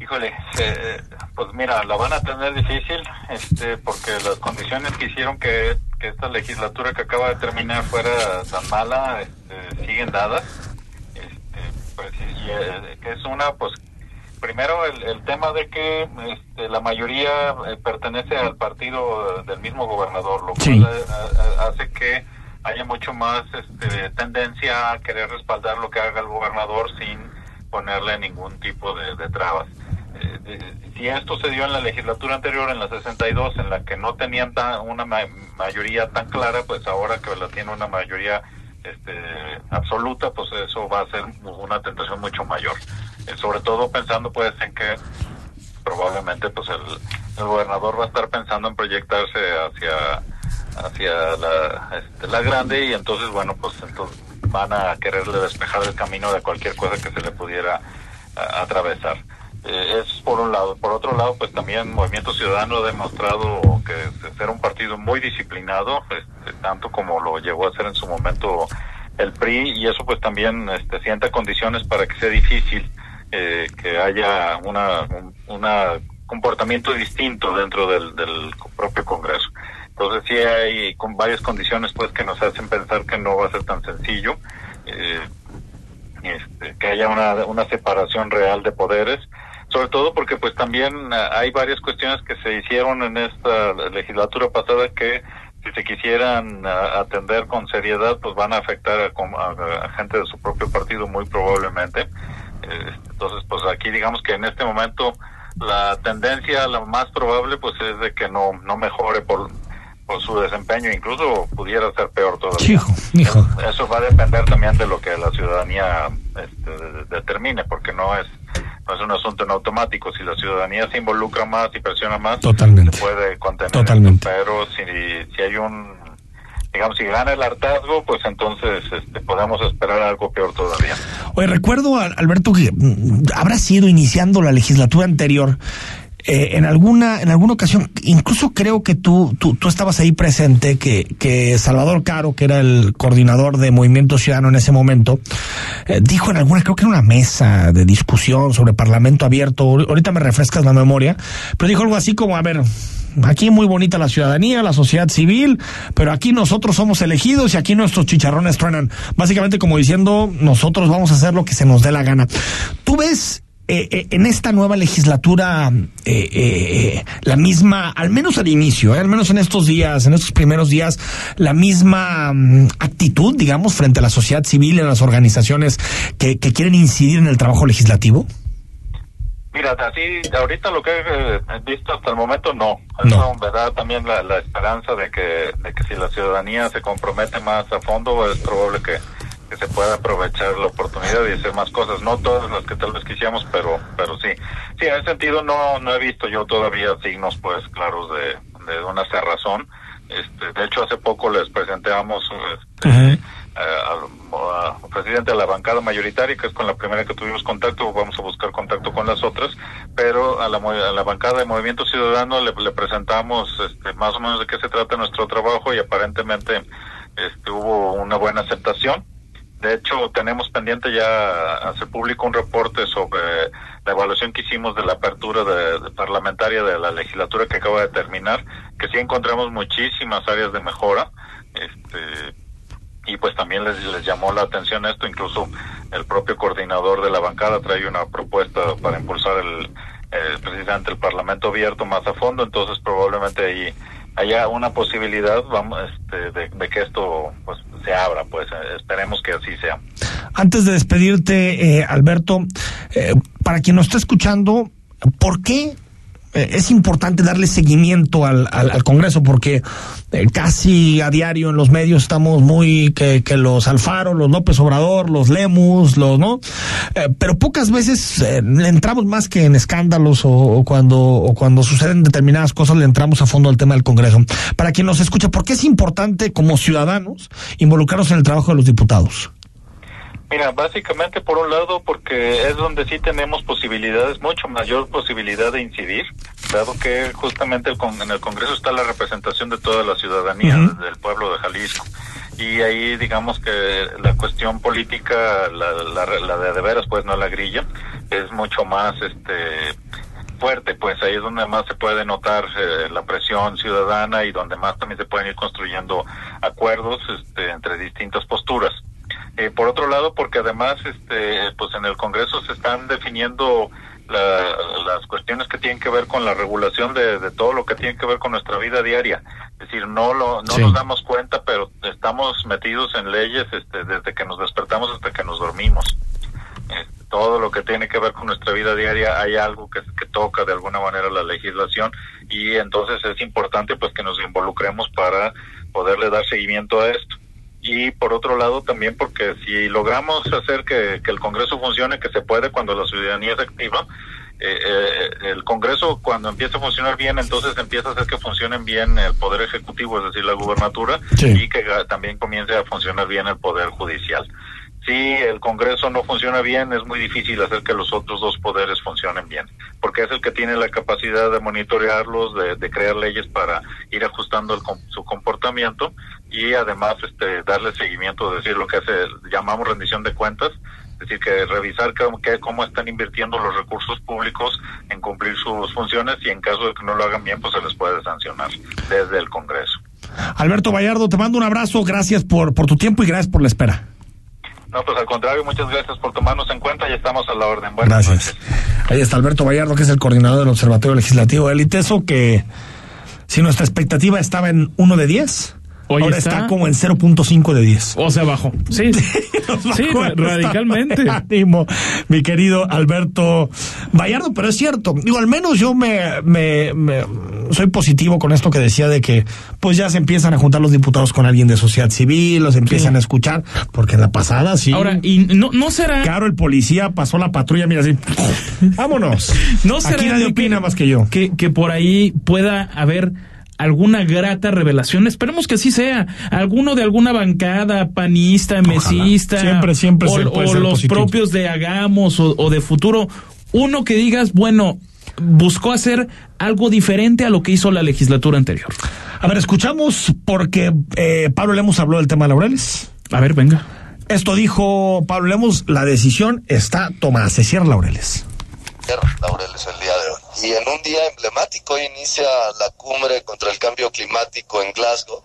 Híjole, eh, pues mira, la van a tener difícil, este, porque las condiciones que hicieron que, que esta legislatura que acaba de terminar fuera tan mala, este, siguen dadas, este, pues, y, eh, que es una, pues primero el, el tema de que este, la mayoría eh, pertenece al partido del mismo gobernador, lo Sí. cual eh, eh, hace que haya mucho más este, tendencia a querer respaldar lo que haga el gobernador sin ponerle ningún tipo de, de trabas. Eh, de- si esto se dio en la legislatura anterior, en la 62, en la que no tenían tan- una ma- mayoría tan clara, pues ahora que la tiene una mayoría este, absoluta, pues eso va a ser una tentación mucho mayor. Eh, sobre todo pensando pues en que probablemente pues el, el gobernador va a estar pensando en proyectarse hacia hacia la, este, la grande y entonces bueno pues entonces van a quererle despejar el camino de cualquier cosa que se le pudiera atravesar. Eh, es por un lado. Por otro lado, pues también Movimiento Ciudadano ha demostrado que ser un partido muy disciplinado, este, tanto como lo llegó a ser en su momento el PRI, y eso pues también este, sienta condiciones para que sea difícil eh, que haya una, un una comportamiento distinto dentro del, del propio Congreso. Entonces sí hay con varias condiciones pues que nos hacen pensar que no va a ser tan sencillo. Eh, este, que haya una, una separación real de poderes, sobre todo porque pues también ah, hay varias cuestiones que se hicieron en esta legislatura pasada que si se quisieran ah, atender con seriedad pues van a afectar a, a- a gente de su propio partido muy probablemente. Entonces pues aquí digamos que en este momento la tendencia, la más probable pues es de que no, no mejore por, por su desempeño, incluso pudiera ser peor todavía. Hijo, hijo. Eso va a depender también de lo que la ciudadanía este, de- determine, porque no es no es un asunto en automático. Si la ciudadanía se involucra más y presiona más, Totalmente. se puede contener. Totalmente. esto, pero si, si hay un, digamos, si gana el hartazgo, pues entonces este, podemos esperar algo peor todavía. Oye, recuerdo, Alberto, que mm, habrá sido iniciando la legislatura anterior. Eh, en alguna en alguna ocasión, incluso creo que tú, tú, tú estabas ahí presente, que, que Salvador Caro, que era el coordinador de Movimiento Ciudadano en ese momento, eh, dijo en alguna, creo que en una mesa de discusión sobre Parlamento abierto, ahorita me refrescas la memoria, pero dijo algo así como, a ver, Aquí muy bonita la ciudadanía, la sociedad civil, pero aquí nosotros somos elegidos y aquí nuestros chicharrones truenan. Básicamente como diciendo, nosotros vamos a hacer lo que se nos dé la gana. ¿Tú ves eh, eh, en esta nueva legislatura eh, la misma, al menos al inicio, al menos en estos días, en estos primeros días, la misma mm, actitud, digamos, frente a la sociedad civil y a las organizaciones que quieren incidir en el trabajo legislativo? Mira, así, ahorita lo que he visto hasta el momento, no. Eso me da también la, esperanza de que, de que si la ciudadanía se compromete más a fondo, es probable que, se pueda aprovechar la oportunidad y hacer más cosas. No todas las que tal vez quisiéramos, pero, pero sí. Sí, en ese sentido no, no he visto yo todavía signos, pues, claros de, de una cerrazón. Este, de hecho, hace poco les presentamos este, al, presidente de la bancada mayoritaria, que es con la primera que tuvimos contacto, vamos a buscar contacto con las otras, pero a la, a la bancada de Movimiento Ciudadano le, presentamos este, más o menos de qué se trata nuestro trabajo y aparentemente este, hubo una buena aceptación. De hecho, tenemos pendiente ya hacer público un reporte sobre la evaluación que hicimos de la apertura de, parlamentaria de la legislatura que acaba de terminar, que sí encontramos muchísimas áreas de mejora. Este, y pues también les, les llamó la atención esto, incluso el propio coordinador de la bancada trae una propuesta para impulsar el, presidente del Parlamento abierto más a fondo, entonces probablemente ahí haya una posibilidad vamos, este, de, que esto pues se abra, pues eh, esperemos que así sea. Antes de despedirte, eh, Alberto, eh, para quien nos está escuchando, ¿por qué es importante darle seguimiento al, al, Congreso porque eh, casi a diario en los medios estamos muy que, que los Alfaro, los López Obrador, los Lemus, los no, eh, pero pocas veces le entramos más que en escándalos o, cuando o cuando suceden determinadas cosas le entramos a fondo al tema del Congreso. Para quien nos escucha, ¿por qué es importante como ciudadanos involucrarnos en el trabajo de los diputados? Mira, básicamente por un lado porque es donde sí tenemos posibilidades, mucho mayor posibilidad de incidir, dado que justamente el en el Congreso está la representación de toda la ciudadanía del pueblo de Jalisco. Y ahí digamos que la cuestión política, la, la, de de veras, pues no la grilla, es mucho más este fuerte, pues ahí es donde más se puede notar eh, la presión ciudadana y donde más también se pueden ir construyendo acuerdos este, entre distintas posturas. Eh, por otro lado, porque además, este, pues en el Congreso se están definiendo las cuestiones que tienen que ver con la regulación de, todo lo que tiene que ver con nuestra vida diaria. Es decir, no lo, no nos damos cuenta, pero estamos metidos en leyes este, desde que nos despertamos hasta que nos dormimos. Este, todo lo que tiene que ver con nuestra vida diaria hay algo que, que toca de alguna manera la legislación y entonces es importante pues que nos involucremos para poderle dar seguimiento a esto y por otro lado también porque si logramos hacer que, el Congreso funcione, que se puede cuando la ciudadanía es activa, eh, eh, el Congreso cuando empieza a funcionar bien, entonces empieza a hacer que funcionen bien el Poder Ejecutivo, es decir, la gubernatura, y que también comience a funcionar bien el Poder Judicial si el Congreso no funciona bien, es muy difícil hacer que los otros dos poderes funcionen bien, porque es el que tiene la capacidad de monitorearlos, de, crear leyes para ir ajustando su comportamiento y además este, darle seguimiento, decir lo que hace, llamamos rendición de cuentas, es decir, que revisar cómo están invirtiendo los recursos públicos en cumplir sus funciones y en caso de que no lo hagan bien, pues se les puede sancionar desde el Congreso. Alberto Vallardo, te mando un abrazo, gracias por, por tu tiempo y gracias por la espera. No, pues al contrario, muchas gracias por tomarnos en cuenta y estamos a la orden. Buenas gracias. Ahí está Alberto Vallardo, que es el coordinador del Observatorio Legislativo del ITESO, que si nuestra expectativa estaba en uno de 10, Hoy Ahora está, como en 0.5 de 10. O sea, bajo. Sí, sí, radicalmente. mi querido Alberto Vallardo, pero es cierto. Digo, al menos yo me, me, soy positivo con esto que decía de que pues ya se empiezan a juntar los diputados con alguien de sociedad civil, los empiezan a escuchar, porque en la pasada sí. Ahora, y no, no será. Claro, el policía pasó la patrulla, mira así. Vámonos. No será. Aquí nadie opina más que yo. Que, que por ahí pueda haber alguna grata revelación. Esperemos que así sea. Alguno de alguna bancada panista, mesista, Siempre, siempre o, se puede o ser los positivo. propios de Hagamos o, o de Futuro. Uno que digas, bueno, buscó hacer algo diferente a lo que hizo la legislatura anterior. A ver, escuchamos porque eh, Pablo Lemos habló del tema Laureles. A ver, venga. Esto dijo Pablo Lemos, la decisión está tomada. Se cierra Laureles. Laureles el día de. Y en un día emblemático inicia la cumbre contra el cambio climático en Glasgow.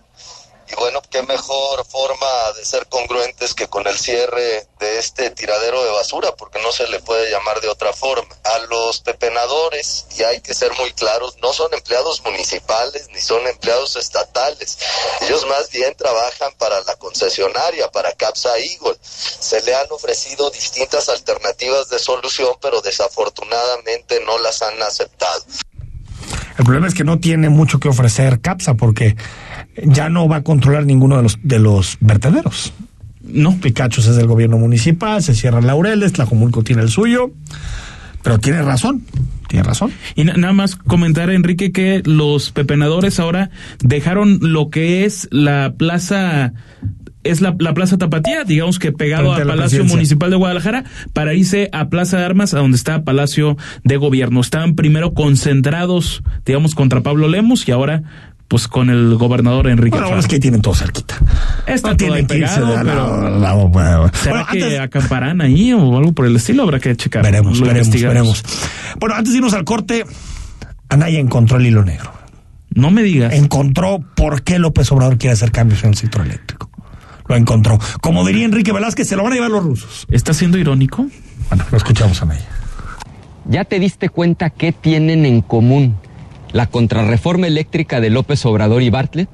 Y bueno, qué mejor forma de ser congruentes que con el cierre de este tiradero de basura, porque no se le puede llamar de otra forma. A los pepenadores, y hay que ser muy claros, no son empleados municipales ni son empleados estatales. Ellos más bien trabajan para la concesionaria, para Capsa Eagle. Se le han ofrecido distintas alternativas de solución, pero desafortunadamente no las han aceptado. El problema es que no tiene mucho que ofrecer CAPSA porque ya no va a controlar ninguno de los, de los vertederos. No. Picachos es del gobierno municipal, se cierran Laureles, Tlajomulco tiene el suyo. Pero tiene razón, tiene razón. Y na- nada más comentar, Enrique, que los pepenadores ahora dejaron lo que es la plaza, es la, la plaza Tapatía, digamos que pegado Frente a al la Palacio. Municipal de Guadalajara, para irse a Plaza de Armas, a donde está Palacio de Gobierno. Estaban primero concentrados, digamos, contra Pablo Lemos y ahora, pues con el gobernador Enrique Bueno, es que tienen todo cerquita. Está No tienen que irse pegado, de pero- lado, bueno. ¿Será Bueno, que antes- acamparán ahí o algo por el estilo? Habrá que checar. Veremos, Lo veremos, veremos. Bueno, antes de irnos al corte, Anaya encontró el hilo negro. No me digas. Encontró por qué López Obrador quiere hacer cambios en el sector eléctrico. Lo encontró. Como diría Enrique Velázquez, se lo van a llevar los rusos. ¿Está siendo irónico? Bueno, lo escuchamos a Anaya. ¿Ya te diste cuenta qué tienen en común la contrarreforma eléctrica de López Obrador y Bartlett?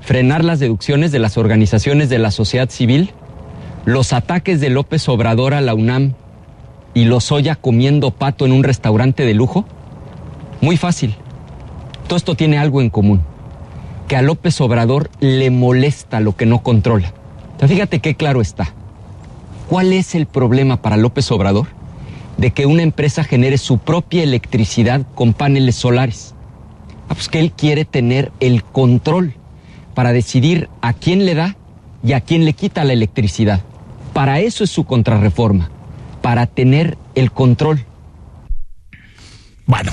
Frenar las deducciones de las organizaciones de la sociedad civil, los ataques de López Obrador a la UNAM y Lozoya comiendo pato en un restaurante de lujo? Muy fácil. Todo esto tiene algo en común. Que a López Obrador le molesta lo que no controla. Pero fíjate qué claro está. ¿Cuál es el problema para López Obrador? De que una empresa genere su propia electricidad con paneles solares. Ah, pues que él quiere tener el control para decidir a quién le da y a quién le quita la electricidad. Para eso es su contrarreforma, para tener el control. Bueno,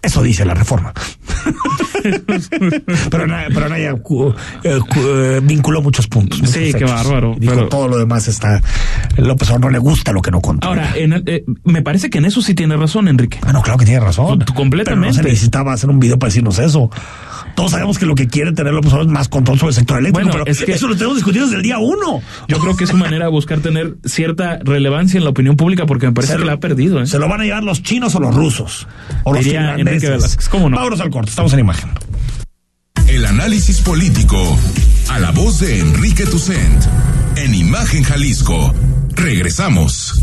eso dice la reforma. pero pero Anaya cu- eh, eh, vinculó muchos puntos. muchos Sí, qué bárbaro, Dijo pero- todo lo demás está. López Obrador no le gusta lo que no controla. Ahora, en el- eh, me parece que en eso sí tiene razón, Enrique. Bueno, claro que tiene razón. Completamente. Pero no se necesitaba hacer un video para decirnos eso. Todos sabemos que lo que quiere tener López Obrador es más control sobre el sector eléctrico, Bueno, pero es que- eso lo tenemos discutido desde el día uno. Yo creo que es su manera de buscar tener cierta relevancia en la opinión pública porque me parece Se que lo- la ha perdido. ¿eh? Se lo van a llevar los chinos o los rusos. O los Diría Enrique finlandeses. ¿cómo no? Vámonos al corte, estamos en imagen. El análisis político a la voz de Enrique Tucent en Imagen Jalisco. Regresamos.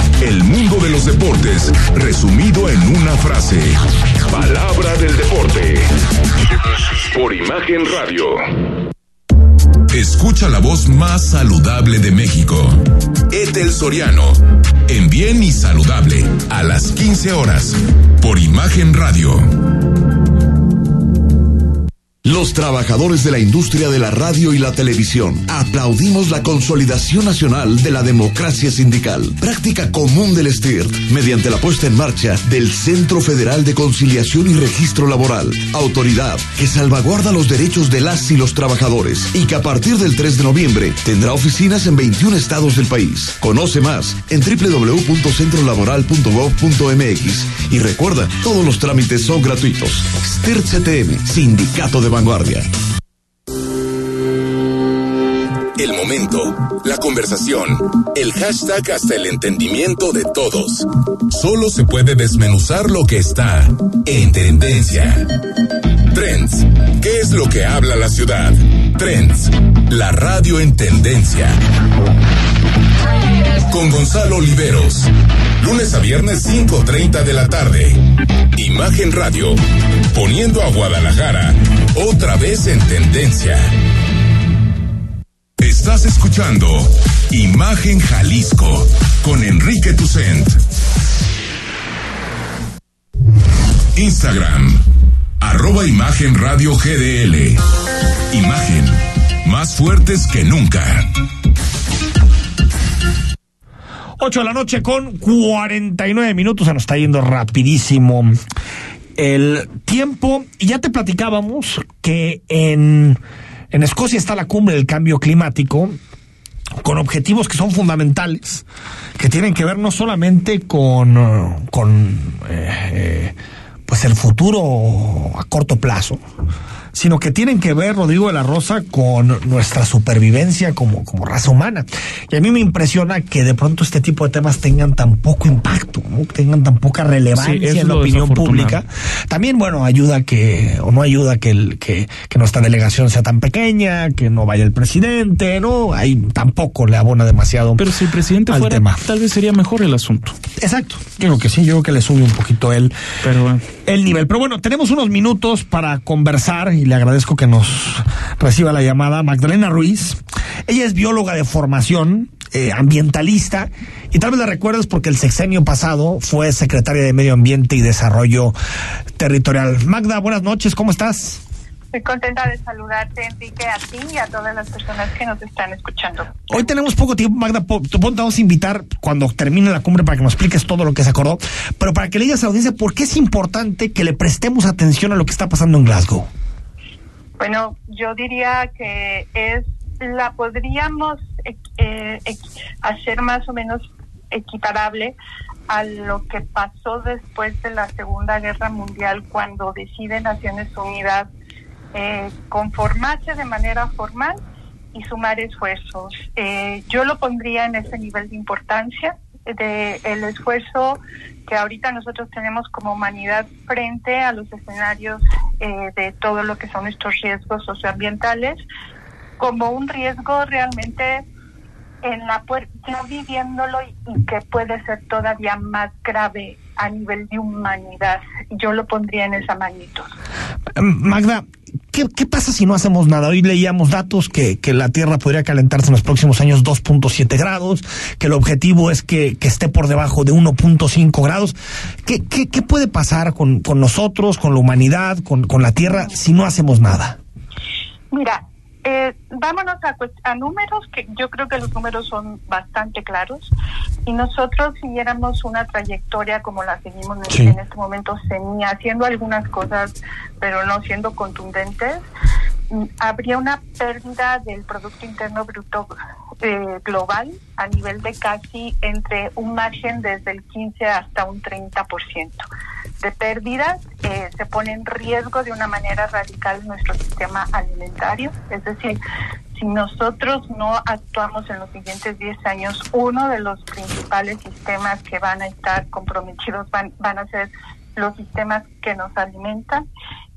El mundo de los deportes resumido en una frase. Palabra del deporte. Por Imagen Radio. Escucha la voz más saludable de México. Etel Soriano. En Bien y Saludable. A las 15 horas. Por Imagen Radio. Los trabajadores de la industria de la radio y la televisión aplaudimos la consolidación nacional de la democracia sindical, práctica común del STIRT, mediante la puesta en marcha del Centro Federal de Conciliación y Registro Laboral, autoridad que salvaguarda los derechos de las y los trabajadores y que a partir del 3 de noviembre tendrá oficinas en 21 estados del país. Conoce más en www.centrolaboral.gov.mx y recuerda, todos los trámites son gratuitos. STIRT CTM, Sindicato de Vanguardia. El momento, la conversación, el hashtag hasta el entendimiento de todos. Solo se puede desmenuzar lo que está en tendencia. Trends. ¿Qué es lo que habla la ciudad? Trends. La radio en tendencia. Con Gonzalo Oliveros. Lunes a viernes 5.30 de la tarde. Imagen Radio. Poniendo a Guadalajara otra vez en tendencia. Estás escuchando Imagen Jalisco con Enrique Tucent. Instagram, arroba Imagen Radio GDL. Imagen, más fuertes que nunca. 8 de la noche con 49 minutos, se nos está yendo rapidísimo el tiempo. Y ya te platicábamos que en, en Escocia está la cumbre del cambio climático con objetivos que son fundamentales, que tienen que ver no solamente con, con eh, pues el futuro a corto plazo, sino que tienen que ver, Rodrigo de la Rosa, con nuestra supervivencia como, como raza humana. Y a mí me impresiona que de pronto este tipo de temas tengan tan poco impacto, ¿no? tengan tan poca relevancia Sí, en la opinión pública. También, bueno, ayuda que, o no ayuda que, el, que, que nuestra delegación sea tan pequeña, que no vaya el presidente, ¿no? Ahí tampoco le abona demasiado. Pero si el presidente fuera, tema. tal vez sería mejor el asunto. Exacto. Yo creo que sí, yo creo que le sube un poquito el, el nivel. Pero bueno, tenemos unos minutos para conversar y le agradezco que nos reciba la llamada Magdalena Ruiz. Ella es bióloga de formación, eh, ambientalista, y tal vez la recuerdes porque el sexenio pasado fue secretaria de Medio Ambiente y Desarrollo Territorial. Magda, buenas noches, ¿cómo estás? Estoy contenta de saludarte, Enrique, a ti y a todas las personas que nos están escuchando. Hoy tenemos poco tiempo, Magda. Te vamos a invitar cuando termine la cumbre para que nos expliques todo lo que se acordó, pero para que le digas a la audiencia por qué es importante que le prestemos atención a lo que está pasando en Glasgow. Bueno, yo diría que es la podríamos eh, eh, hacer más o menos equiparable a lo que pasó después de la Segunda Guerra Mundial cuando decide Naciones Unidas eh, conformarse de manera formal y sumar esfuerzos. Eh, yo lo pondría en ese nivel de importancia de el esfuerzo que ahorita nosotros tenemos como humanidad frente a los escenarios eh, de todo lo que son estos riesgos socioambientales como un riesgo realmente en la ya viviéndolo y, que puede ser todavía más grave a nivel de humanidad. Yo lo pondría en esa magnitud. Magda, ¿qué, pasa si no hacemos nada? Hoy leíamos datos que, la Tierra podría calentarse en los próximos años 2.7 grados, que el objetivo es que, esté por debajo de 1.5 grados. ¿Qué, qué, qué puede pasar con, con nosotros, con la humanidad, con, con la Tierra, si no hacemos nada? Mira, eh, vámonos a, a números, que yo creo que los números son bastante claros. Si nosotros siguiéramos una trayectoria como la seguimos en- Sí. en este momento, semi- haciendo algunas cosas, pero no siendo contundentes, mm, habría una pérdida del Producto Interno Bruto eh, global a nivel de casi entre un margen desde el 15 hasta un 30% de pérdidas, eh, se pone en riesgo de una manera radical nuestro sistema alimentario. Es decir, si nosotros no actuamos en los siguientes 10 años, uno de los principales sistemas que van a estar comprometidos van, van a ser los sistemas que nos alimentan.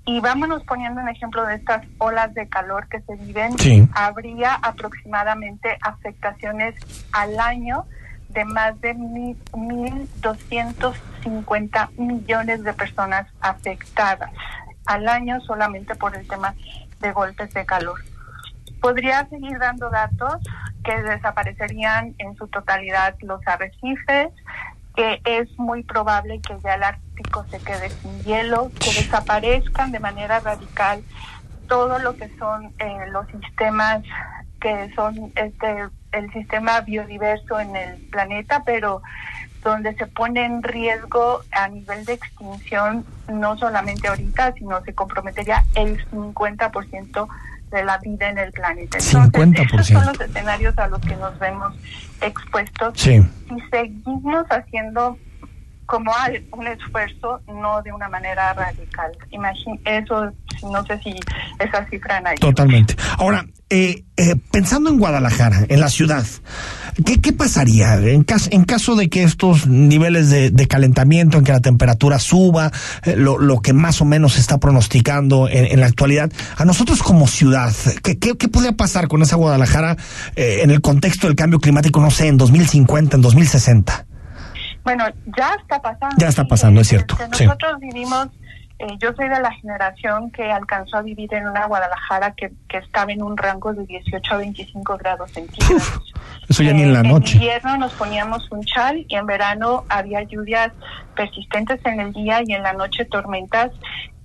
Y vámonos poniendo un ejemplo de estas olas de calor que se viven. Sí. Habría aproximadamente afectaciones al año de más de mil- 1.250 millones de personas afectadas al año solamente por el tema de golpes de calor. Podría seguir dando datos que desaparecerían en su totalidad los arrecifes, que es muy probable que ya el Ártico se quede sin hielo, que desaparezcan de manera radical todo lo que son eh, los sistemas que son este el sistema biodiverso en el planeta, pero donde se pone en riesgo a nivel de extinción no solamente ahorita, sino se comprometería el 50% de la vida en el planeta. Entonces, 50%. esos son los escenarios a los que nos vemos expuestos. Sí. Y seguimos haciendo como un esfuerzo, no de una manera radical. Imagin eso No sé si esa cifra hay. Totalmente. Ahora, eh, eh, pensando en Guadalajara, en la ciudad, ¿qué, qué pasaría en caso, en caso de que estos niveles de, de calentamiento, en que la temperatura suba, eh, lo, lo, que más o menos se está pronosticando en, en, la actualidad, a nosotros como ciudad, ¿qué, qué, qué podría pasar con esa Guadalajara eh, en el contexto del cambio climático, no sé, en 2050, en 2060? Bueno, ya está pasando. Ya está pasando, es cierto. Este, nosotros sí. vivimos eh, yo soy de la generación que alcanzó a vivir en una Guadalajara que, que estaba en un rango de 18 a 25 grados centígrados. Uf, eso ya eh, ni en la noche. En invierno nos poníamos un chal y en verano había lluvias persistentes en el día y en la noche tormentas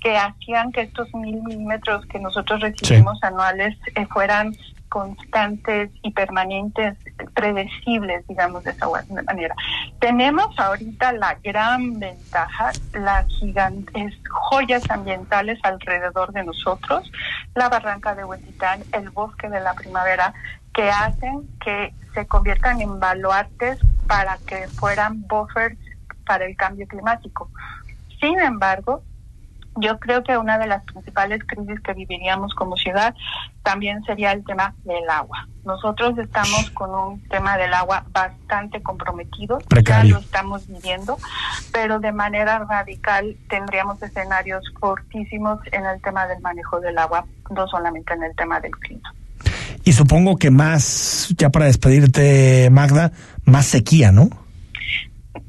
que hacían que estos mil milímetros que nosotros recibimos sí. anuales eh, fueran constantes y permanentes, predecibles, digamos de esa manera. Tenemos ahorita la gran ventaja, las gigantes joyas ambientales alrededor de nosotros, la barranca de Huetitán, el bosque de la primavera, que hacen que se conviertan en baluartes para que fueran buffers para el cambio climático. Sin embargo, yo creo que una de las principales crisis que viviríamos como ciudad también sería el tema del agua. Nosotros estamos con un tema del agua bastante comprometido, Precario. ya lo estamos viviendo, pero de manera radical tendríamos escenarios fortísimos en el tema del manejo del agua, no solamente en el tema del clima. Y supongo que más, ya para despedirte, Magda, más sequía, ¿no?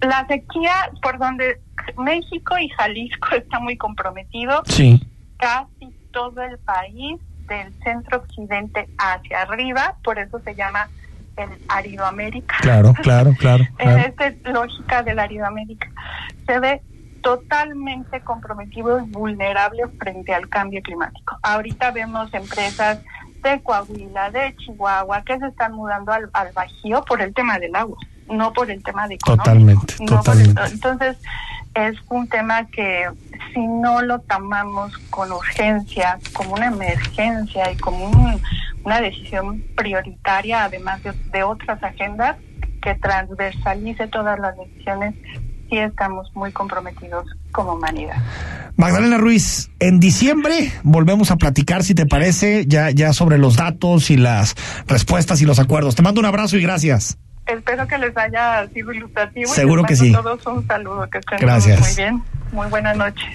La sequía por donde México y Jalisco está muy comprometido. Sí. Casi todo el país, del centro occidente hacia arriba, por eso se llama el Aridoamérica. Claro, claro, claro. claro. en esta lógica del Aridoamérica. Se ve totalmente comprometido y vulnerable frente al cambio climático. Ahorita vemos empresas de Coahuila, de Chihuahua, que se están mudando al, al Bajío por el tema del agua, no por el tema de. Totalmente, no totalmente. El, entonces, es un tema que si no lo tomamos con urgencia, como una emergencia y como un, una decisión prioritaria, además de, de, otras agendas, que transversalice todas las decisiones, sí estamos muy comprometidos como humanidad. Magdalena Ruiz, en diciembre volvemos a platicar, si te parece, ya, ya sobre los datos y las respuestas y los acuerdos. Te mando un abrazo y gracias. Espero que les haya sido ilustrativo. Seguro y que sí. A todos un saludo, que estén Gracias. muy bien. Muy buenas noches.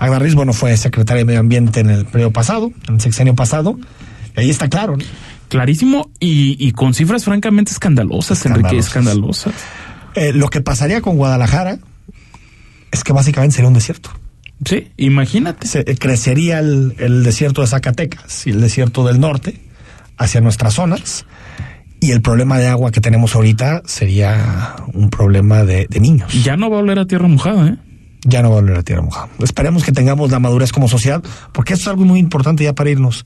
Magda Ruiz, bueno, fue secretaria de Medio Ambiente en el periodo pasado, en el sexenio pasado. Y ahí está claro, ¿no? Clarísimo y, y con cifras francamente escandalosas, escandalosas. Enrique, escandalosas. Eh, lo que pasaría con Guadalajara es que básicamente sería un desierto. Sí, imagínate. Se, eh, crecería el, el desierto de Zacatecas y el desierto del norte hacia nuestras zonas y el problema de agua que tenemos ahorita sería un problema de, de, niños. Ya no va a volver a tierra mojada, ¿eh? Ya no va a volver a tierra mojada. Esperemos que tengamos la madurez como sociedad, porque esto es algo muy importante ya para irnos.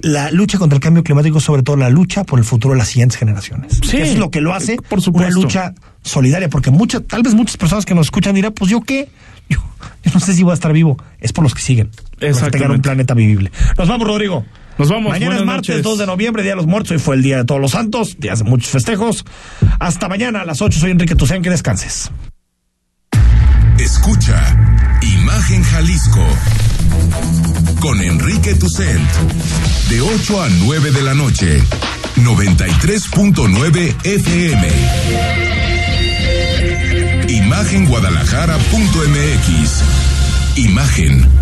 La lucha contra el cambio climático, sobre todo la lucha por el futuro de las siguientes generaciones. Sí, eso es lo que lo hace por supuesto. una lucha solidaria, porque muchas, tal vez muchas personas que nos escuchan dirán, pues yo qué, yo, yo no sé si voy a estar vivo. Es por los que siguen, los que tengan un planeta vivible. Nos vamos, Rodrigo. Nos vamos. Mañana es martes noches. 2 de noviembre, Día de los Muertos. Hoy fue el Día de Todos los Santos, días de muchos festejos. Hasta mañana a las 8. Soy Enrique Tucen. Que descanses. Escucha Imagen Jalisco con Enrique Tucent de 8 a 9 de la noche. 93.9 FM. Imagenguadalajara.mx. Imagen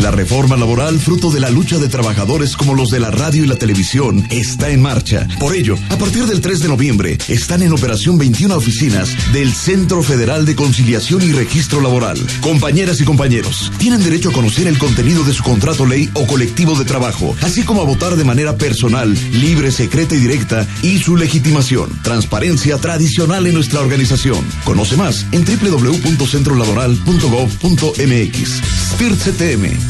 La reforma laboral, fruto de la lucha de trabajadores como los de la radio y la televisión, está en marcha. Por ello, a partir del 3 de noviembre, están en operación 21 oficinas del Centro Federal de Conciliación y Registro Laboral. Compañeras y compañeros, tienen derecho a conocer el contenido de su contrato ley o colectivo de trabajo, así como a votar de manera personal, libre, secreta y directa, y su legitimación. Transparencia tradicional en nuestra organización. Conoce más en www.centrolaboral.gov.mx. CTM